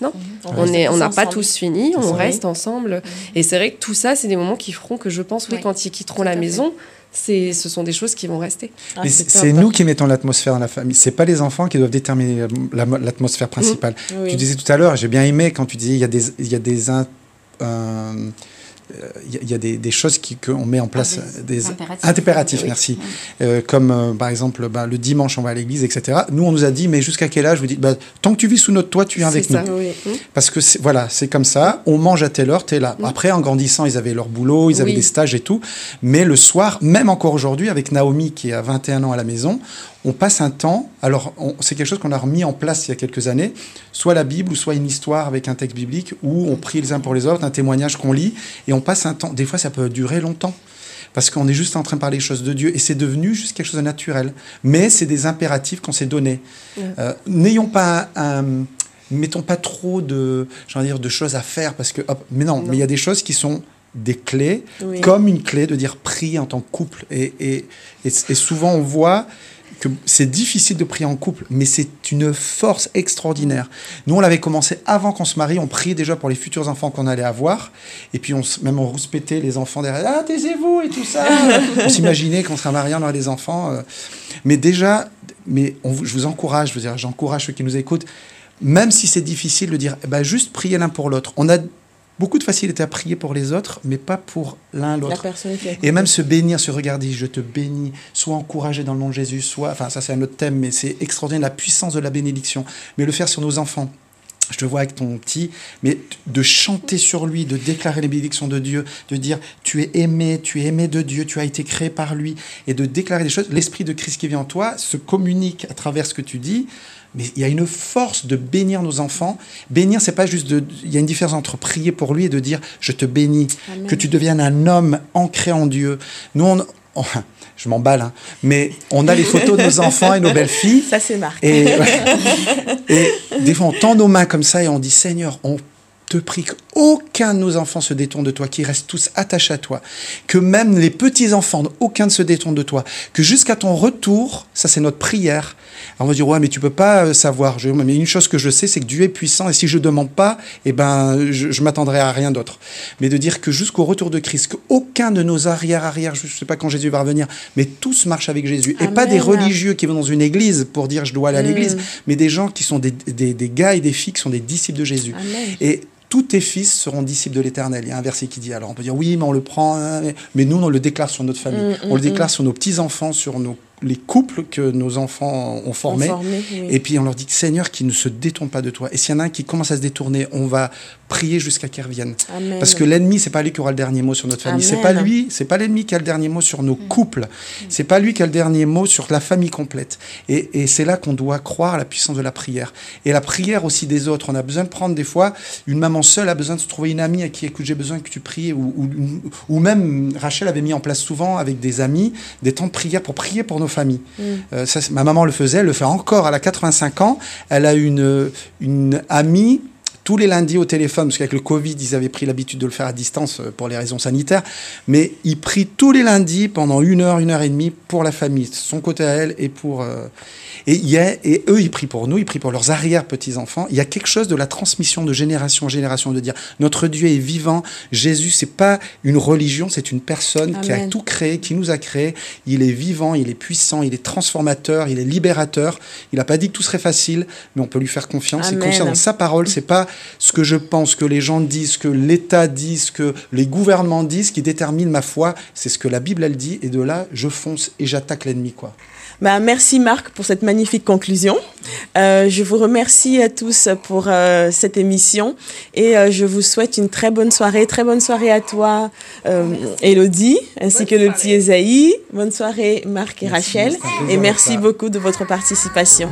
Non, on est, on n'a pas ensemble. tous fini, on reste ensemble. Et c'est vrai que tout ça, c'est des moments qui feront que je pense, oui, Oui. quand ils quitteront Tout la maison, c'est, ce sont des choses qui vont rester. Ah, Mais c'est nous qui mettons l'atmosphère dans la famille. C'est pas les enfants qui doivent déterminer la- l'atmosphère principale. Oui. Tu disais tout à l'heure, j'ai bien aimé quand tu disais il y a des, il y a des, in- euh, euh, il y a- il y a des, des choses qu'on met en place, Ah, des, des impératifs. impératifs, Oui. merci. Euh, comme euh, par exemple bah, le dimanche on va à l'église, etc. Nous on nous a dit mais jusqu'à quel âge Vous dites bah, tant que tu vis sous notre toit, tu viens avec ça. nous. Oui. Parce que voilà, c'est comme ça. On mange à telle heure, t'es là. Après, en grandissant, ils avaient leur boulot, ils avaient des stages et tout. Mais le soir, même encore aujourd'hui, avec Naomi qui a 21 ans à la maison, on passe un temps. Alors, on- c'est quelque chose qu'on a remis en place il y a quelques années. Soit la Bible, ou soit une histoire avec un texte biblique où on prie les uns pour les autres, un témoignage qu'on lit, et on passe un temps. Des fois, ça peut durer longtemps. Parce qu'on est juste en train de parler des choses de Dieu et c'est devenu juste quelque chose de naturel. Mais c'est des impératifs qu'on s'est donnés. Euh, N'ayons pas un, un- mettons pas trop de, dire, de choses à faire parce que, hop, mais non, mais il y a des choses qui sont des clés, Oui. comme une clé de dire prier en tant que couple. Et, et, et, et souvent on voit que c'est difficile de prier en couple, mais c'est une force extraordinaire. Nous, on l'avait commencé avant qu'on se marie, on priait déjà pour les futurs enfants qu'on allait avoir, et puis on, même on rouspétait les enfants derrière, ah, taisez-vous et tout ça. on s'imaginait qu'on serait marié, on aurait des enfants. euh. Mais déjà, mais on je vous encourage, je veux dire, j'encourage ceux qui nous écoutent, même si c'est difficile de dire, eh ben, juste prier l'un pour l'autre. On a beaucoup de facilité à prier pour les autres, mais pas pour l'un La l'autre. Et même se bénir, se regarder, je te bénis, sois encouragé dans le nom de Jésus, soit, enfin ça c'est un autre thème, mais c'est extraordinaire la puissance de la bénédiction. Mais le faire sur nos enfants. Je te vois avec ton petit, mais de chanter sur lui, de déclarer les bénédictions de Dieu, de dire tu es aimé, tu es aimé de Dieu, tu as été créé par lui, et de déclarer des choses. L'esprit de Christ qui vit en toi se communique à travers ce que tu dis. Mais il y a une force de bénir nos enfants. Bénir, c'est pas juste de. Il y a une différence entre prier pour lui et de dire je te bénis, Amen. que tu deviennes un homme ancré en Dieu. Nous, on, on- je m'emballe, hein, mais on a les photos de nos enfants et nos belles filles. Ça, c'est Marc. Et, et des fois, on tend nos mains comme ça et on dit Seigneur, on te prie qu'aucun de nos enfants se détourne de toi, qu'ils restent tous attachés à toi, que même les petits-enfants, aucun ne se détourne de toi, que jusqu'à ton retour, ça c'est notre prière. Alors on va dire, ouais, mais tu peux pas euh, savoir. Je- mais une chose que je sais, c'est que Dieu est puissant et si je demande pas, eh ben, je, je m'attendrai à rien d'autre. Mais de dire que jusqu'au retour de Christ, qu'aucun de nos arrière-arrière, je sais pas quand Jésus va revenir, mais tous marchent avec Jésus. Et pas des religieux qui vont dans une église pour dire je dois aller à l'église, mais des gens qui sont des, des, des gars et des filles qui sont des disciples de Jésus. Amen. Et tous tes fils seront disciples de l'éternel. Il y a un verset qui dit, alors on peut dire oui, mais on le prend, hein, mais- nous on le déclare sur notre famille, Mm, on le mm, déclare sur nos petits-enfants, sur nos, les couples que nos enfants ont formés. Formé, oui. Et puis on leur dit, Seigneur, qu'ils ne se détournent pas de toi. Et s'il y en a un qui commence à se détourner, on va prier jusqu'à qu'il revienne. Amen. Parce que l'ennemi, c'est pas lui qui aura le dernier mot sur notre famille. C'est pas lui, c'est pas l'ennemi qui a le dernier mot sur nos couples. C'est pas lui qui a le dernier mot sur la famille complète. Et, et c'est là qu'on doit croire à la puissance de la prière. Et la prière aussi des autres. On a besoin de prendre des fois, une maman seule a besoin de se trouver une amie à qui, écoute, j'ai besoin que tu pries. Ou, ou, ou même, Rachel avait mis en place souvent avec des amis des temps de prière pour prier pour nos familles. Euh, ça, c'est- ma maman le faisait, elle le fait encore. Elle a 85 ans. Elle a une, une amie tous les lundis au téléphone, parce qu'avec le Covid, ils avaient pris l'habitude de le faire à distance euh, pour les raisons sanitaires, mais ils prient tous les lundis pendant une heure, une heure et demie pour la famille, son côté à elle et pour... euh, et, y a, et eux, ils prient pour nous, ils prient pour leurs arrière-petits-enfants. Il y a quelque chose de la transmission de génération en génération, de dire notre Dieu est vivant, Jésus, c'est pas une religion, c'est une personne qui a tout créé, qui nous a créé, il est vivant, il est puissant, il est transformateur, il est libérateur. Il n'a pas dit que tout serait facile, mais on peut lui faire confiance. Et Amen. confiance dans sa parole, c'est pas ce que je pense, ce que les gens disent, ce que l'État dit, ce que les gouvernements disent qui détermine ma foi. C'est ce que la Bible elle dit, et de là, je fonce et j'attaque l'ennemi, quoi. Bah, merci Marc pour cette magnifique conclusion. Euh, je vous remercie à tous pour euh, cette émission et euh, je vous souhaite une très bonne soirée. Très bonne soirée à toi, euh, Elodie, ainsi que le petit Esaïe. Bonne soirée Marc et Merci, Rachel. Et merci beaucoup de votre participation.